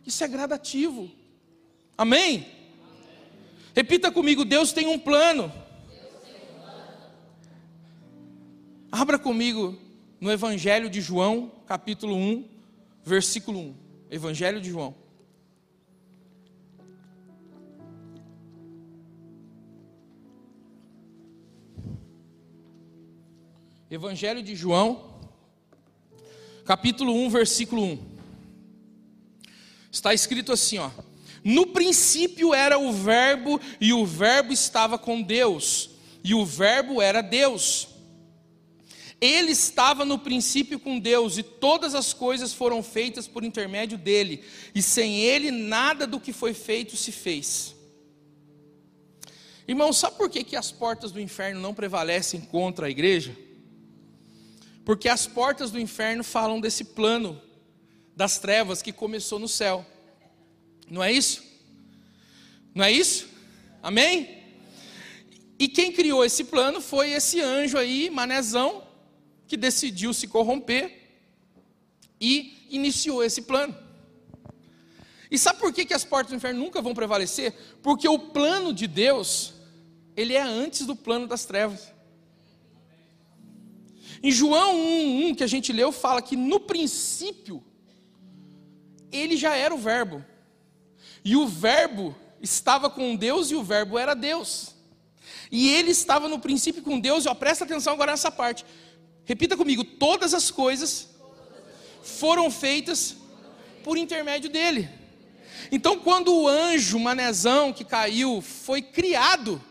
Isso é gradativo. Amém? Amém. Repita comigo: Deus tem um plano. Abra comigo no Evangelho de João, capítulo 1, versículo 1. Evangelho de João. Evangelho de João, capítulo 1, versículo 1. Está escrito assim, ó: No princípio era o Verbo, e o Verbo estava com Deus, e o Verbo era Deus. Ele estava no princípio com Deus, e todas as coisas foram feitas por intermédio dele, e sem ele nada do que foi feito se fez. Irmão, sabe por que, que as portas do inferno não prevalecem contra a igreja? Porque as portas do inferno falam desse plano das trevas que começou no céu. Não é isso? Não é isso? Amém? E quem criou esse plano foi esse anjo aí, manezão, que decidiu se corromper e iniciou esse plano. E sabe por que, que as portas do inferno nunca vão prevalecer? Porque o plano de Deus, ele é antes do plano das trevas. Em João 1,1 que a gente leu, fala que no princípio, ele já era o Verbo. E o Verbo estava com Deus e o Verbo era Deus. E ele estava no princípio com Deus, e ó, presta atenção agora nessa parte. Repita comigo: todas as coisas foram feitas por intermédio dele. Então, quando o anjo manezão que caiu foi criado,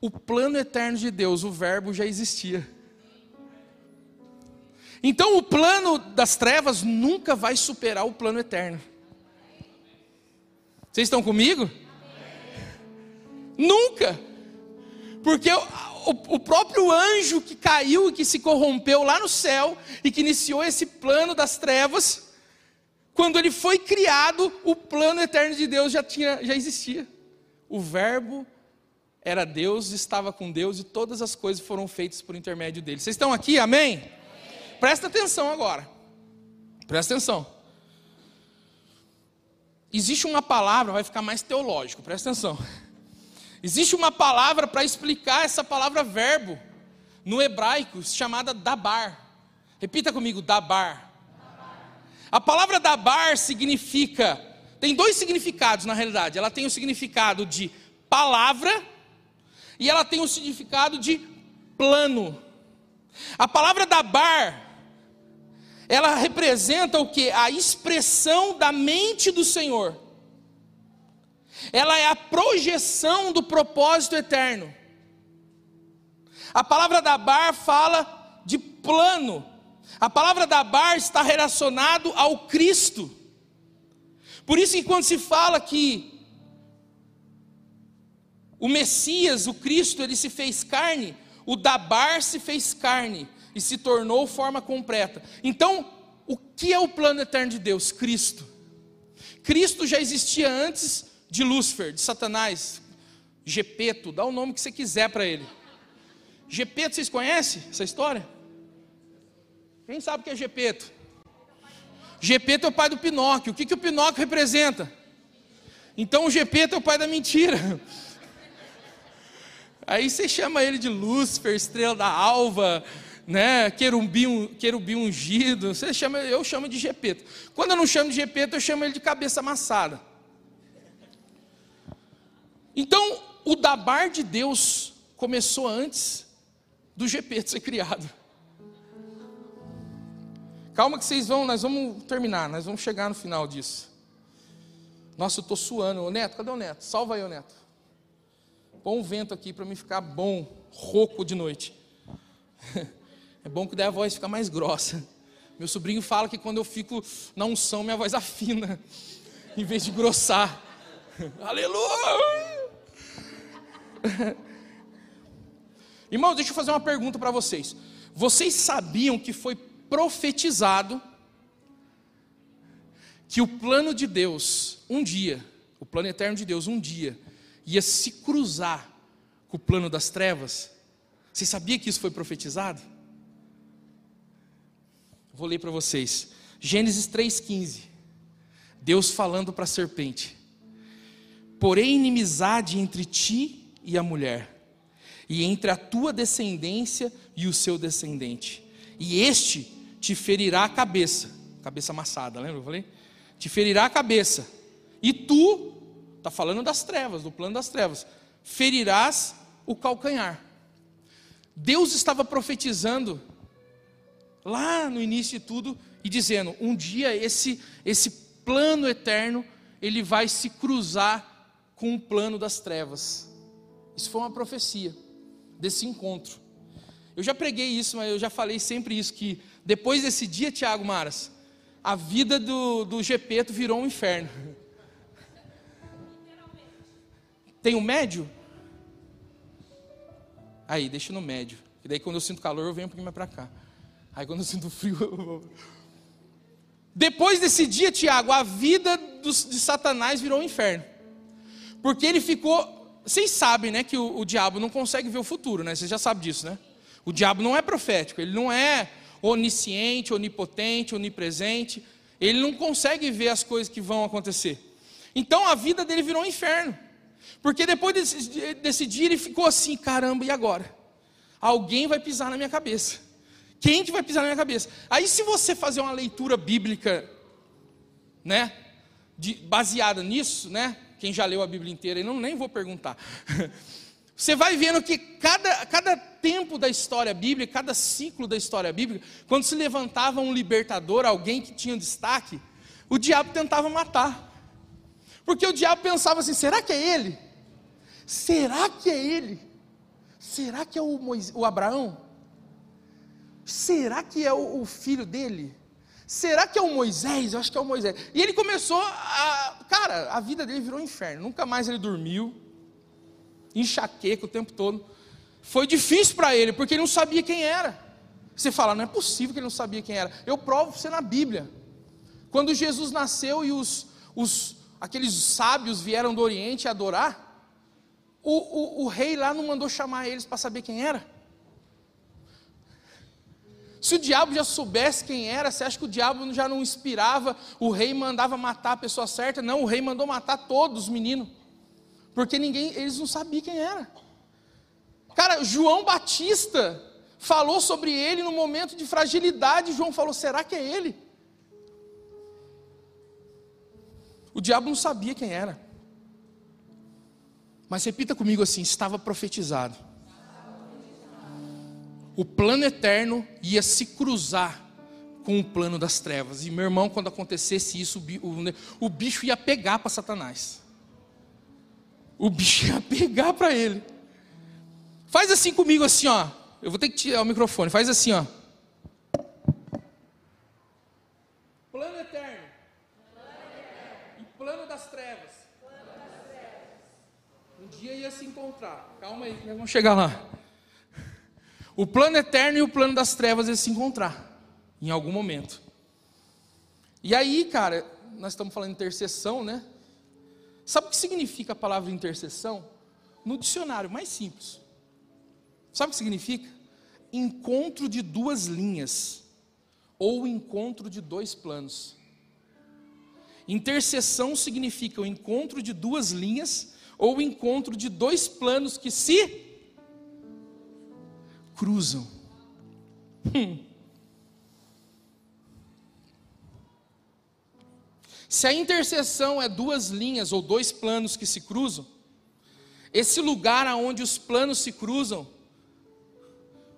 o plano eterno de Deus, o Verbo já existia. Então, o plano das trevas nunca vai superar o plano eterno. Vocês estão comigo? Nunca. Porque o, o próprio anjo que caiu e que se corrompeu lá no céu e que iniciou esse plano das trevas, quando ele foi criado, o plano eterno de Deus já, tinha, já existia. O Verbo era Deus, estava com Deus e todas as coisas foram feitas por intermédio dele. Vocês estão aqui? Amém? Amém. Presta atenção agora. Presta atenção. Existe uma palavra, vai ficar mais teológico, presta atenção. Existe uma palavra para explicar essa palavra verbo no hebraico chamada dabar. Repita comigo, dabar. A palavra dabar significa, tem dois significados na realidade. Ela tem o significado de palavra e ela tem o significado de plano. A palavra dabar, ela representa o que? A expressão da mente do Senhor. Ela é a projeção do propósito eterno. A palavra dabar fala de plano. A palavra dabar está relacionado ao Cristo. Por isso que quando se fala que o Messias, o Cristo, ele se fez carne, o Dabar se fez carne e se tornou forma completa. Então, o que é o plano eterno de Deus? Cristo. Cristo já existia antes de Lúcifer, de Satanás, Gepeto, dá o nome que você quiser para ele. Gepeto, vocês conhecem essa história? Quem sabe o que é Gepeto? Gepeto é o pai do Pinóquio. O que, que o Pinóquio representa? Então o Gepeto é o pai da mentira. Aí você chama ele de Lúcifer, estrela da alva, né, querubim, querubim ungido. Você chama, eu chamo de Gepeto. Quando eu não chamo de Gepeto, eu chamo ele de cabeça amassada. Então, o dabar de Deus começou antes do Gepeto ser criado. Calma que vocês vão, nós vamos terminar, nós vamos chegar no final disso. Nossa, eu estou suando. Ô Neto, cadê o Neto? Salva aí o Neto. Põe um vento aqui para mim ficar bom, rouco de noite. É bom que daí a voz fica mais grossa. Meu sobrinho fala que quando eu fico na unção, minha voz afina, em vez de grossar. Aleluia! Irmãos, deixa eu fazer uma pergunta para vocês. Vocês sabiam que foi profetizado que o plano de Deus, um dia, o plano eterno de Deus, um dia, ia se cruzar com o plano das trevas? Você sabia que isso foi profetizado? Vou ler para vocês. Gênesis 3,15. Deus falando para a serpente: Porém, inimizade entre ti e a mulher, e entre a tua descendência e o seu descendente, e este te ferirá a cabeça, cabeça amassada, lembra? Eu falei? Te ferirá a cabeça, e tu Está falando das trevas, do plano das trevas. Ferirás o calcanhar. Deus estava profetizando lá no início de tudo e dizendo: um dia esse esse plano eterno ele vai se cruzar com o plano das trevas. Isso foi uma profecia desse encontro. Eu já preguei isso, mas eu já falei sempre isso que depois desse dia, Tiago Maras, a vida do, do Gepeto virou um inferno. Tem um médio? Aí, deixa no médio. E daí quando eu sinto calor, eu venho um pouquinho mais para cá. Aí quando eu sinto frio, eu vou. Depois desse dia, Tiago, a vida de Satanás virou um inferno. Porque ele ficou. Vocês sabem, né, que o, o diabo não consegue ver o futuro, né? Vocês já sabem disso, né? O diabo não é profético, ele não é onisciente, onipotente, onipresente. Ele não consegue ver as coisas que vão acontecer. Então a vida dele virou um inferno. Porque depois desse, desse dia ele ficou assim: caramba, e agora? Alguém vai pisar na minha cabeça. Quem que vai pisar na minha cabeça? Aí, se você fazer uma leitura bíblica, né, de, baseada nisso, né, quem já leu a Bíblia inteira, eu não nem vou perguntar. Você vai vendo que cada, cada tempo da história bíblica, cada ciclo da história bíblica, quando se levantava um libertador, alguém que tinha destaque, o diabo tentava matar. Porque o diabo pensava assim: será que é ele? Será que é ele? Será que é o, Moisés, o Abraão? Será que é o, o, filho dele? Será que é o Moisés? Eu acho que é o Moisés. E ele começou a. Cara, a vida dele virou um inferno. Nunca mais ele dormiu. Enxaqueca o tempo todo. Foi difícil para ele, porque ele não sabia quem era. Você fala, não é possível que ele não sabia quem era. Eu provo você na Bíblia. Quando Jesus nasceu e os, os aqueles sábios vieram do Oriente adorar, o, o, o rei lá não mandou chamar eles para saber quem era? Se o diabo já soubesse quem era, você acha que o diabo já não inspirava, o rei mandava matar a pessoa certa? Não, o rei mandou matar todos os meninos. Porque ninguém, eles não sabiam quem era. Cara, João Batista falou sobre ele no momento de fragilidade. João falou: será que é ele? O diabo não sabia quem era. Mas repita comigo assim: estava profetizado. O plano eterno ia se cruzar com o plano das trevas. E meu irmão, quando acontecesse isso, o bicho ia pegar para Satanás. O bicho ia pegar para ele. Faz assim comigo, assim, ó. Eu vou ter que tirar o microfone. Faz assim, ó. Plano eterno. E plano das trevas. Um dia ia se encontrar. Calma aí, nós vamos chegar lá. O plano eterno e o plano das trevas iam se encontrar. Em algum momento. E aí, cara, nós estamos falando de intercessão, né? Sabe o que significa a palavra intercessão? No dicionário mais simples. Sabe o que significa? Encontro de duas linhas, ou encontro de dois planos. Intercessão significa o encontro de duas linhas, ou o encontro de dois planos que se cruzam. Hum. Se a intercessão é duas linhas ou dois planos que se cruzam, esse lugar aonde os planos se cruzam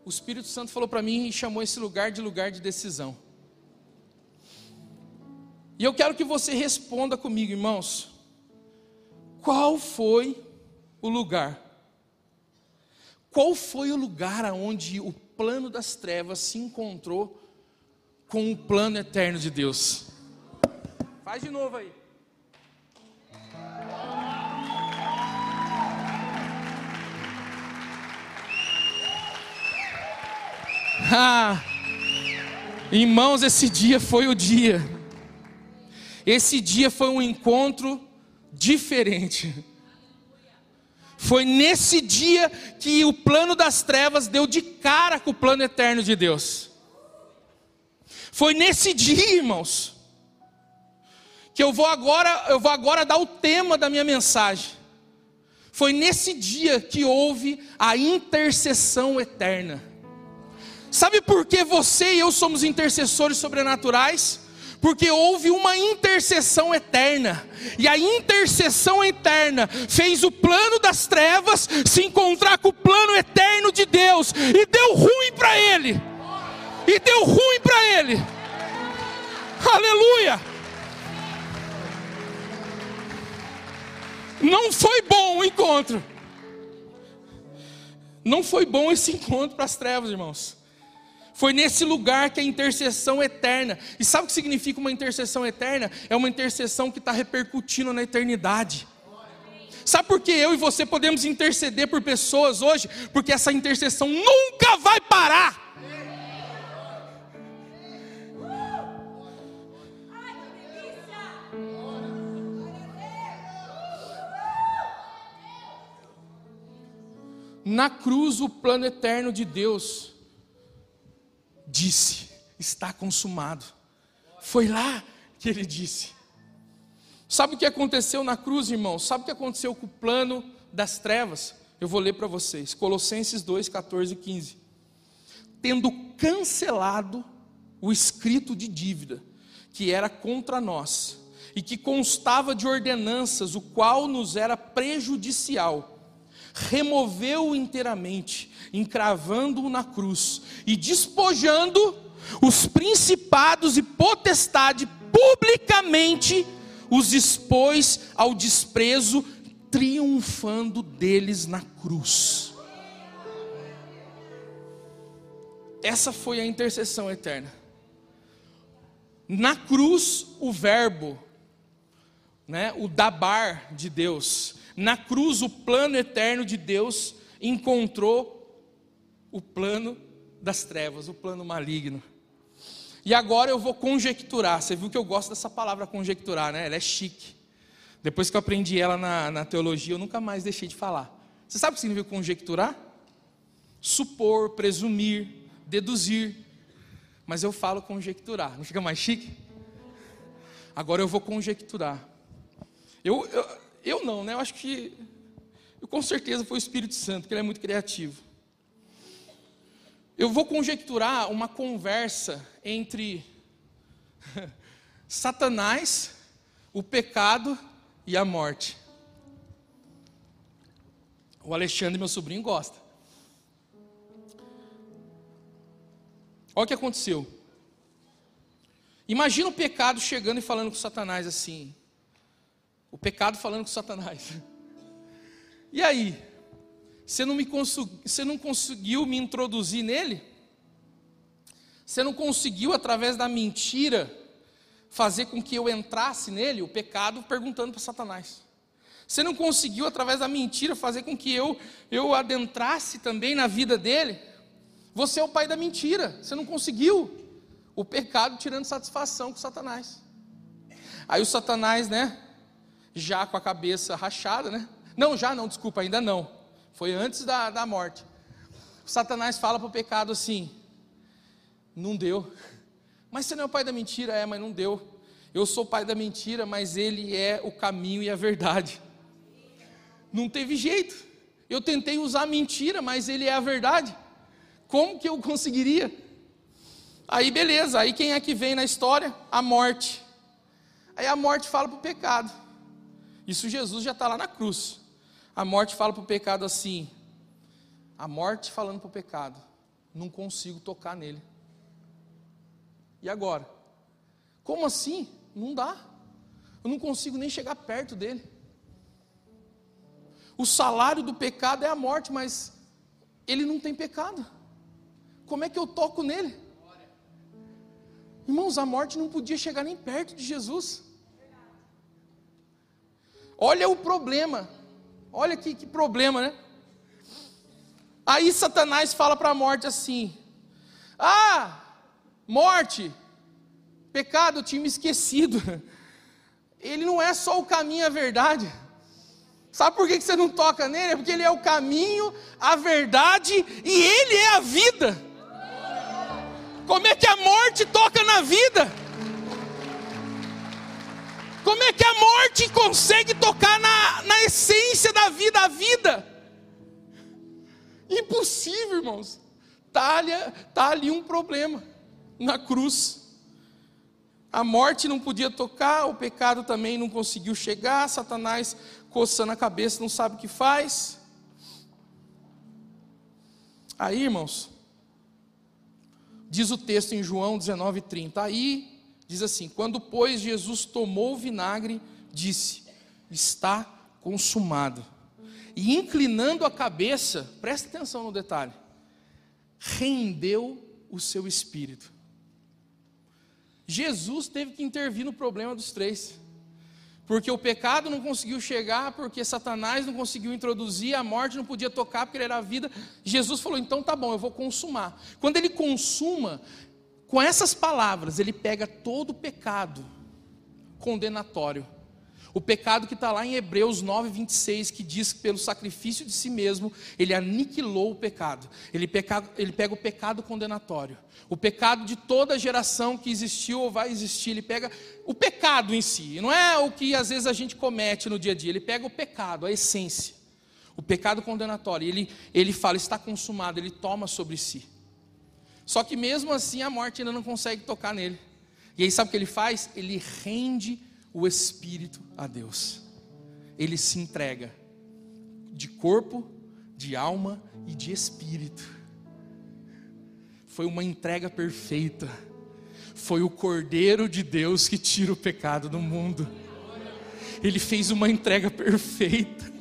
o Espírito Santo falou para mim e chamou esse lugar de lugar de decisão. E eu quero que você responda comigo, irmãos. Qual foi o lugar? Qual foi o lugar aonde o plano das trevas se encontrou com o plano eterno de Deus? Faz de novo aí. Ah, irmãos, esse dia foi o dia. Esse dia foi um encontro diferente. Foi nesse dia que o plano das trevas deu de cara com o plano eterno de Deus. Foi nesse dia, irmãos, que eu vou agora, eu vou agora dar o tema da minha mensagem. Foi nesse dia que houve a intercessão eterna. Sabe por que você e eu somos intercessores sobrenaturais? Porque houve uma intercessão eterna, e a intercessão eterna fez o plano das trevas se encontrar com o plano eterno de Deus, e deu ruim para ele, e deu ruim para ele, aleluia. Não foi bom o encontro, não foi bom esse encontro para as trevas, irmãos. Foi nesse lugar que a intercessão eterna. E sabe o que significa uma intercessão eterna? É uma intercessão que está repercutindo na eternidade. Sabe por que eu e você podemos interceder por pessoas hoje? Porque essa intercessão nunca vai parar. Na cruz, o plano eterno de Deus disse: Está consumado. Foi lá que ele disse. Sabe o que aconteceu na cruz, irmão? Sabe o que aconteceu com o plano das trevas? Eu vou ler para vocês. Colossenses 2, 14 e 15. Tendo cancelado o escrito de dívida que era contra nós e que constava de ordenanças, o qual nos era prejudicial removeu-o inteiramente, encravando-o na cruz e despojando os principados e potestade publicamente os expôs ao desprezo, triunfando deles na cruz. Essa foi a intercessão eterna. Na cruz, o Verbo, né, o dabar de Deus, na cruz, o plano eterno de Deus encontrou o plano das trevas, o plano maligno. E agora eu vou conjecturar. Você viu que eu gosto dessa palavra conjecturar, né? Ela é chique. Depois que eu aprendi ela na, na teologia, eu nunca mais deixei de falar. Você sabe o que significa conjecturar? Supor, presumir, deduzir. Mas eu falo conjecturar. Não fica mais chique? Agora eu vou conjecturar. Eu, eu, eu não, né? Eu acho que eu, com certeza foi o Espírito Santo, que ele é muito criativo. Eu vou conjecturar uma conversa entre Satanás, o pecado e a morte. O Alexandre, meu sobrinho, gosta. Olha o que aconteceu. Imagina o pecado chegando e falando com Satanás assim. O pecado falando com Satanás. E aí? Você não, me você não conseguiu me introduzir nele? Você não conseguiu, através da mentira, fazer com que eu entrasse nele? O pecado perguntando para Satanás. Você não conseguiu, através da mentira, fazer com que eu, eu adentrasse também na vida dele? Você é o pai da mentira, você não conseguiu. O pecado tirando satisfação com Satanás. Aí o Satanás, né, já com a cabeça rachada, né? Não, já não, desculpa, ainda não. Foi antes da, da morte. Satanás fala para o pecado assim: não deu. Mas você não é o pai da mentira? É, mas não deu. Eu sou o pai da mentira, mas ele é o caminho e a verdade. Não teve jeito. Eu tentei usar mentira, mas ele é a verdade. Como que eu conseguiria? Aí beleza, aí quem é que vem na história? A morte. Aí a morte fala para o pecado. Isso Jesus já está lá na cruz. A morte fala para o pecado assim. A morte falando para o pecado. Não consigo tocar nele. E agora? Como assim? Não dá. Eu não consigo nem chegar perto dele. O salário do pecado é a morte, mas ele não tem pecado. Como é que eu toco nele? Irmãos, a morte não podia chegar nem perto de Jesus. Olha o problema. Olha que, que problema, né? Aí Satanás fala para a morte assim: Ah, morte, pecado, eu tinha me esquecido. Ele não é só o caminho a verdade. Sabe por que você não toca nele? É porque ele é o caminho, a verdade e ele é a vida. Como é que a morte toca na vida? Como é que a morte consegue tocar na, na essência da vida, a vida? Impossível, irmãos. Está ali, tá ali um problema na cruz. A morte não podia tocar, o pecado também não conseguiu chegar, Satanás coçando a cabeça, não sabe o que faz. Aí, irmãos, diz o texto em João 19:30. Aí diz assim: Quando pois Jesus tomou o vinagre, disse: Está consumado. E inclinando a cabeça, presta atenção no detalhe, rendeu o seu espírito. Jesus teve que intervir no problema dos três. Porque o pecado não conseguiu chegar, porque Satanás não conseguiu introduzir, a morte não podia tocar, porque ele era a vida. Jesus falou: então tá bom, eu vou consumar. Quando ele consuma, com essas palavras, ele pega todo o pecado condenatório. O pecado que está lá em Hebreus 9, 26, que diz que pelo sacrifício de si mesmo, ele aniquilou o pecado. Ele, ele pega o pecado condenatório o pecado de toda a geração que existiu ou vai existir. Ele pega o pecado em si, não é o que às vezes a gente comete no dia a dia, ele pega o pecado, a essência, o pecado condenatório. Ele, ele fala, está consumado, ele toma sobre si. Só que mesmo assim a morte ainda não consegue tocar nele. E aí sabe o que ele faz? Ele rende o espírito a Deus. Ele se entrega de corpo, de alma e de espírito foi uma entrega perfeita. Foi o Cordeiro de Deus que tira o pecado do mundo. Ele fez uma entrega perfeita.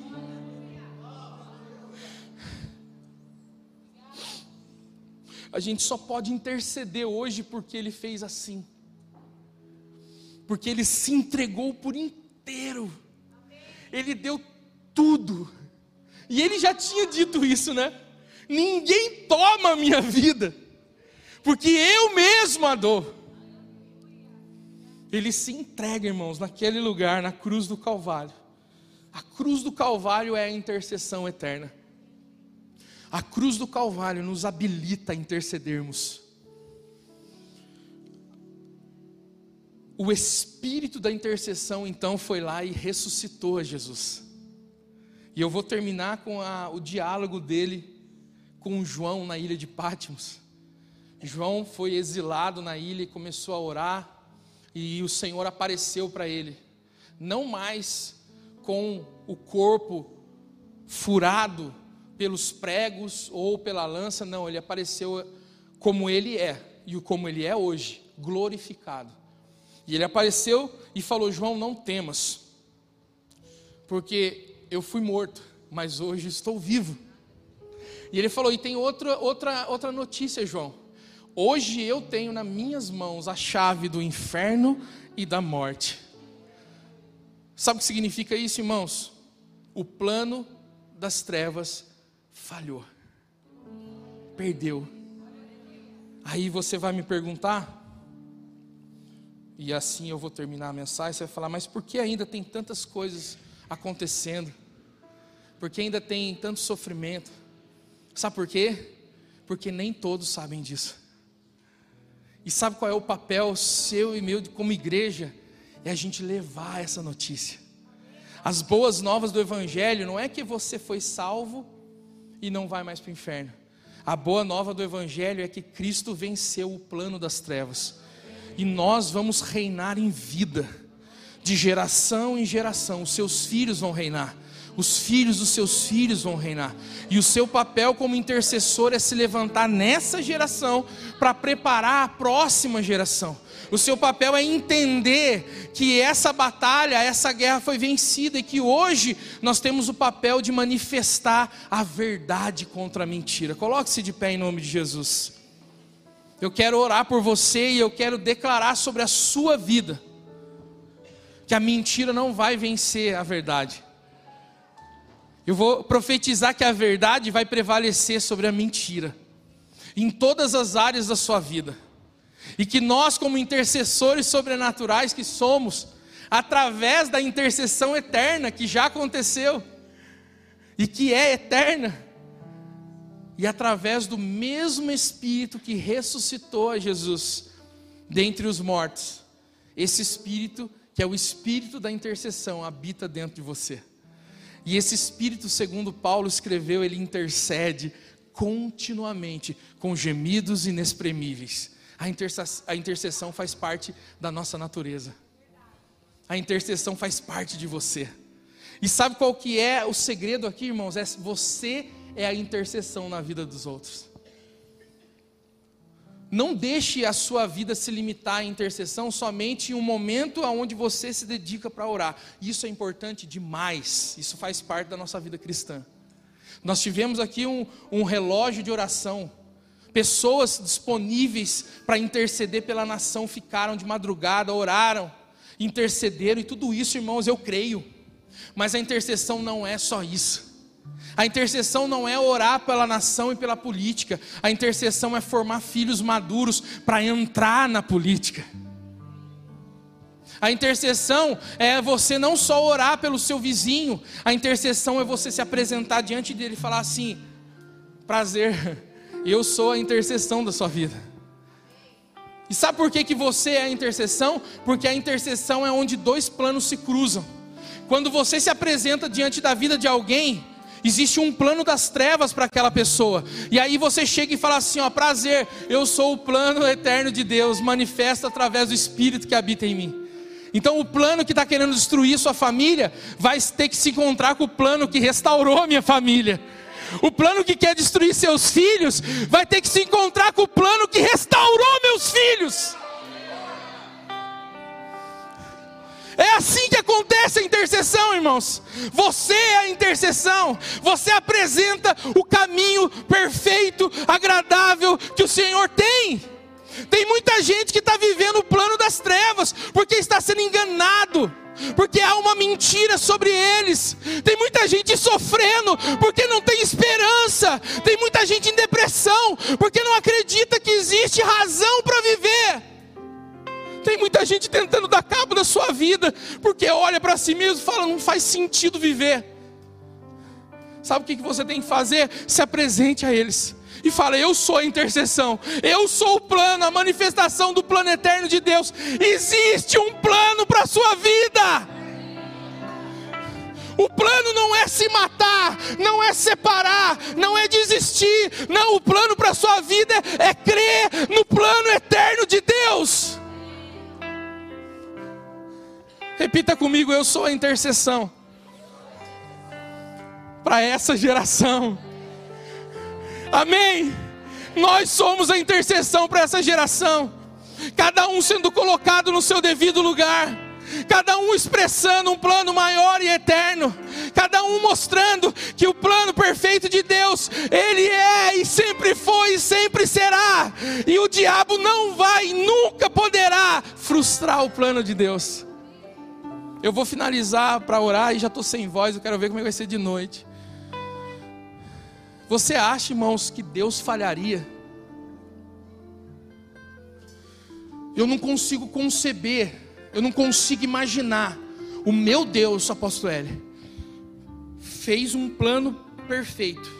A gente só pode interceder hoje porque ele fez assim. Porque ele se entregou por inteiro. Ele deu tudo. E ele já tinha dito isso, né? Ninguém toma a minha vida porque eu mesmo a dou. Ele se entrega, irmãos, naquele lugar, na cruz do Calvário. A cruz do Calvário é a intercessão eterna. A cruz do Calvário nos habilita a intercedermos. O espírito da intercessão então foi lá e ressuscitou a Jesus. E eu vou terminar com a, o diálogo dele com João na ilha de Pátimos. João foi exilado na ilha e começou a orar, e o Senhor apareceu para ele, não mais com o corpo furado pelos pregos ou pela lança, não, ele apareceu como ele é e como ele é hoje, glorificado. E ele apareceu e falou: João, não temas, porque eu fui morto, mas hoje estou vivo. E ele falou: e tem outra, outra, outra notícia, João. Hoje eu tenho nas minhas mãos a chave do inferno e da morte. Sabe o que significa isso, irmãos? O plano das trevas falhou, perdeu. Aí você vai me perguntar, e assim eu vou terminar a mensagem. Você vai falar, mas por que ainda tem tantas coisas acontecendo? Por que ainda tem tanto sofrimento? Sabe por quê? Porque nem todos sabem disso. E sabe qual é o papel seu e meu como igreja? É a gente levar essa notícia. As boas novas do Evangelho não é que você foi salvo e não vai mais para o inferno. A boa nova do Evangelho é que Cristo venceu o plano das trevas e nós vamos reinar em vida, de geração em geração. Os seus filhos vão reinar, os filhos dos seus filhos vão reinar, e o seu papel como intercessor é se levantar nessa geração para preparar a próxima geração. O seu papel é entender que essa batalha, essa guerra foi vencida e que hoje nós temos o papel de manifestar a verdade contra a mentira. Coloque-se de pé em nome de Jesus. Eu quero orar por você e eu quero declarar sobre a sua vida que a mentira não vai vencer a verdade. Eu vou profetizar que a verdade vai prevalecer sobre a mentira em todas as áreas da sua vida. E que nós, como intercessores sobrenaturais que somos, através da intercessão eterna que já aconteceu e que é eterna, e através do mesmo Espírito que ressuscitou a Jesus dentre os mortos, esse Espírito, que é o Espírito da intercessão, habita dentro de você. E esse Espírito, segundo Paulo escreveu, ele intercede continuamente com gemidos inexprimíveis. A intercessão, a intercessão faz parte da nossa natureza. A intercessão faz parte de você. E sabe qual que é o segredo aqui, irmãos? É você é a intercessão na vida dos outros. Não deixe a sua vida se limitar à intercessão somente em um momento onde você se dedica para orar. Isso é importante demais. Isso faz parte da nossa vida cristã. Nós tivemos aqui um, um relógio de oração. Pessoas disponíveis para interceder pela nação ficaram de madrugada, oraram, intercederam, e tudo isso, irmãos, eu creio. Mas a intercessão não é só isso. A intercessão não é orar pela nação e pela política. A intercessão é formar filhos maduros para entrar na política. A intercessão é você não só orar pelo seu vizinho, a intercessão é você se apresentar diante dele e falar assim: prazer, eu sou a intercessão da sua vida. E sabe por que, que você é a intercessão? Porque a intercessão é onde dois planos se cruzam. Quando você se apresenta diante da vida de alguém, Existe um plano das trevas para aquela pessoa. E aí você chega e fala assim: ó, prazer, eu sou o plano eterno de Deus, manifesta através do Espírito que habita em mim. Então o plano que está querendo destruir sua família vai ter que se encontrar com o plano que restaurou a minha família. O plano que quer destruir seus filhos vai ter que se encontrar com o plano que restaurou meus filhos. É assim que acontece a intercessão, irmãos. Você é a intercessão. Você apresenta o caminho perfeito, agradável que o Senhor tem. Tem muita gente que está vivendo o plano das trevas, porque está sendo enganado, porque há uma mentira sobre eles. Tem muita gente sofrendo, porque não tem esperança. Tem muita gente em depressão, porque não acredita que existe razão para viver. Tem muita gente tentando dar cabo da sua vida, porque olha para si mesmo e fala: não faz sentido viver. Sabe o que você tem que fazer? Se apresente a eles e fala: Eu sou a intercessão, eu sou o plano, a manifestação do plano eterno de Deus. Existe um plano para a sua vida. O plano não é se matar, não é separar, não é desistir. Não, o plano para a sua vida é crer no plano eterno de Deus. Repita comigo: eu sou a intercessão. para essa geração. Amém. Nós somos a intercessão para essa geração. Cada um sendo colocado no seu devido lugar cada um expressando um plano maior e eterno, cada um mostrando que o plano perfeito de Deus, ele é e sempre foi e sempre será, e o diabo não vai, nunca poderá frustrar o plano de Deus. Eu vou finalizar para orar e já estou sem voz, eu quero ver como é vai ser de noite. Você acha, irmãos, que Deus falharia? Eu não consigo conceber eu não consigo imaginar. O meu Deus, apóstolo L, fez um plano perfeito.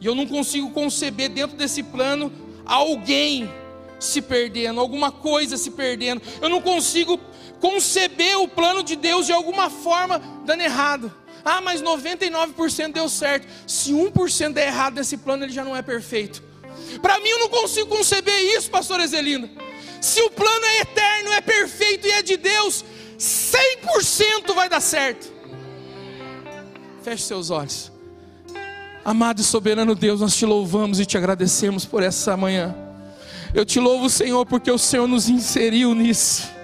E eu não consigo conceber dentro desse plano alguém se perdendo, alguma coisa se perdendo. Eu não consigo conceber o plano de Deus de alguma forma dando errado. Ah, mas 99% deu certo. Se 1% der errado nesse plano, ele já não é perfeito. Para mim, eu não consigo conceber isso, pastor Ezelino. Se o plano é eterno, é perfeito e é de Deus, 100% vai dar certo. Feche seus olhos. Amado e soberano Deus, nós te louvamos e te agradecemos por essa manhã. Eu te louvo, Senhor, porque o Senhor nos inseriu nisso.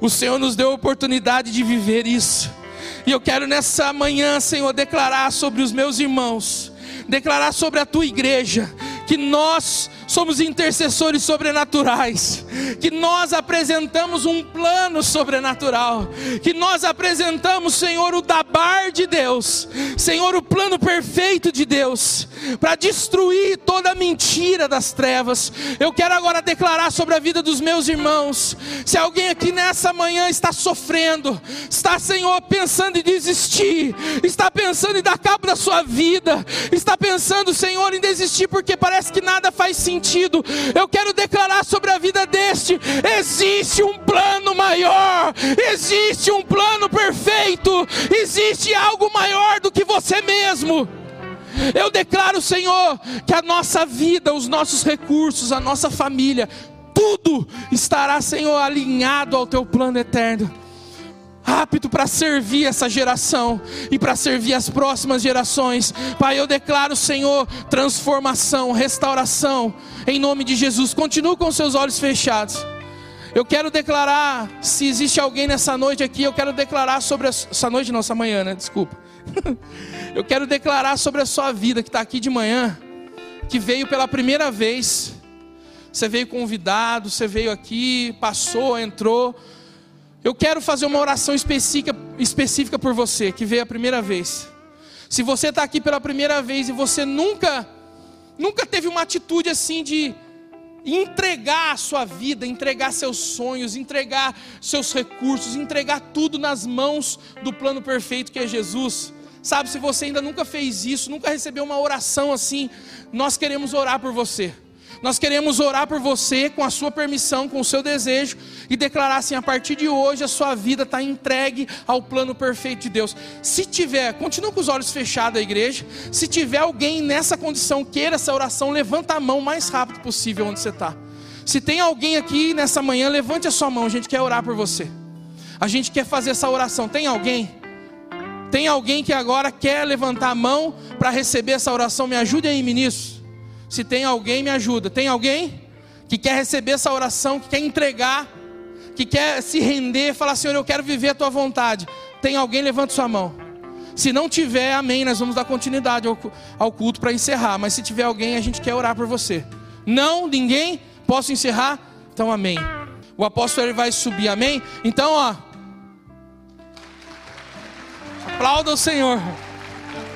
O Senhor nos deu a oportunidade de viver isso. E eu quero nessa manhã, Senhor, declarar sobre os meus irmãos, declarar sobre a tua igreja, que nós somos intercessores sobrenaturais, que nós apresentamos um plano sobrenatural, que nós apresentamos, Senhor, o dabar de Deus, Senhor, o plano perfeito de Deus, para destruir toda a mentira das trevas. Eu quero agora declarar sobre a vida dos meus irmãos. Se alguém aqui nessa manhã está sofrendo, está, Senhor, pensando em desistir, está pensando em dar cabo da sua vida, está pensando, Senhor, em desistir porque parece que nada faz sentido sentido. Eu quero declarar sobre a vida deste: existe um plano maior, existe um plano perfeito, existe algo maior do que você mesmo. Eu declaro, Senhor, que a nossa vida, os nossos recursos, a nossa família, tudo estará, Senhor, alinhado ao teu plano eterno apto para servir essa geração e para servir as próximas gerações. Pai, eu declaro, Senhor, transformação, restauração, em nome de Jesus. Continue com seus olhos fechados. Eu quero declarar, se existe alguém nessa noite aqui, eu quero declarar sobre a, essa noite, não, essa manhã, né? Desculpa. eu quero declarar sobre a sua vida que está aqui de manhã, que veio pela primeira vez. Você veio convidado, você veio aqui, passou, entrou eu quero fazer uma oração específica, específica por você, que veio a primeira vez. Se você está aqui pela primeira vez e você nunca, nunca teve uma atitude assim de entregar a sua vida, entregar seus sonhos, entregar seus recursos, entregar tudo nas mãos do plano perfeito que é Jesus. Sabe, se você ainda nunca fez isso, nunca recebeu uma oração assim, nós queremos orar por você. Nós queremos orar por você com a sua permissão, com o seu desejo e declarar assim: a partir de hoje a sua vida está entregue ao plano perfeito de Deus. Se tiver, continua com os olhos fechados a igreja. Se tiver alguém nessa condição, queira essa oração, levanta a mão o mais rápido possível onde você está. Se tem alguém aqui nessa manhã, levante a sua mão, a gente quer orar por você. A gente quer fazer essa oração. Tem alguém? Tem alguém que agora quer levantar a mão para receber essa oração? Me ajude aí, ministro. Se tem alguém, me ajuda. Tem alguém que quer receber essa oração, que quer entregar, que quer se render, falar: Senhor, eu quero viver a tua vontade. Tem alguém? Levanta sua mão. Se não tiver, amém. Nós vamos dar continuidade ao, culto para encerrar. Mas se tiver alguém, a gente quer orar por você. Não, ninguém? Posso encerrar? Então, amém. O apóstolo ele vai subir, amém? Então, ó. Aplauda o Senhor.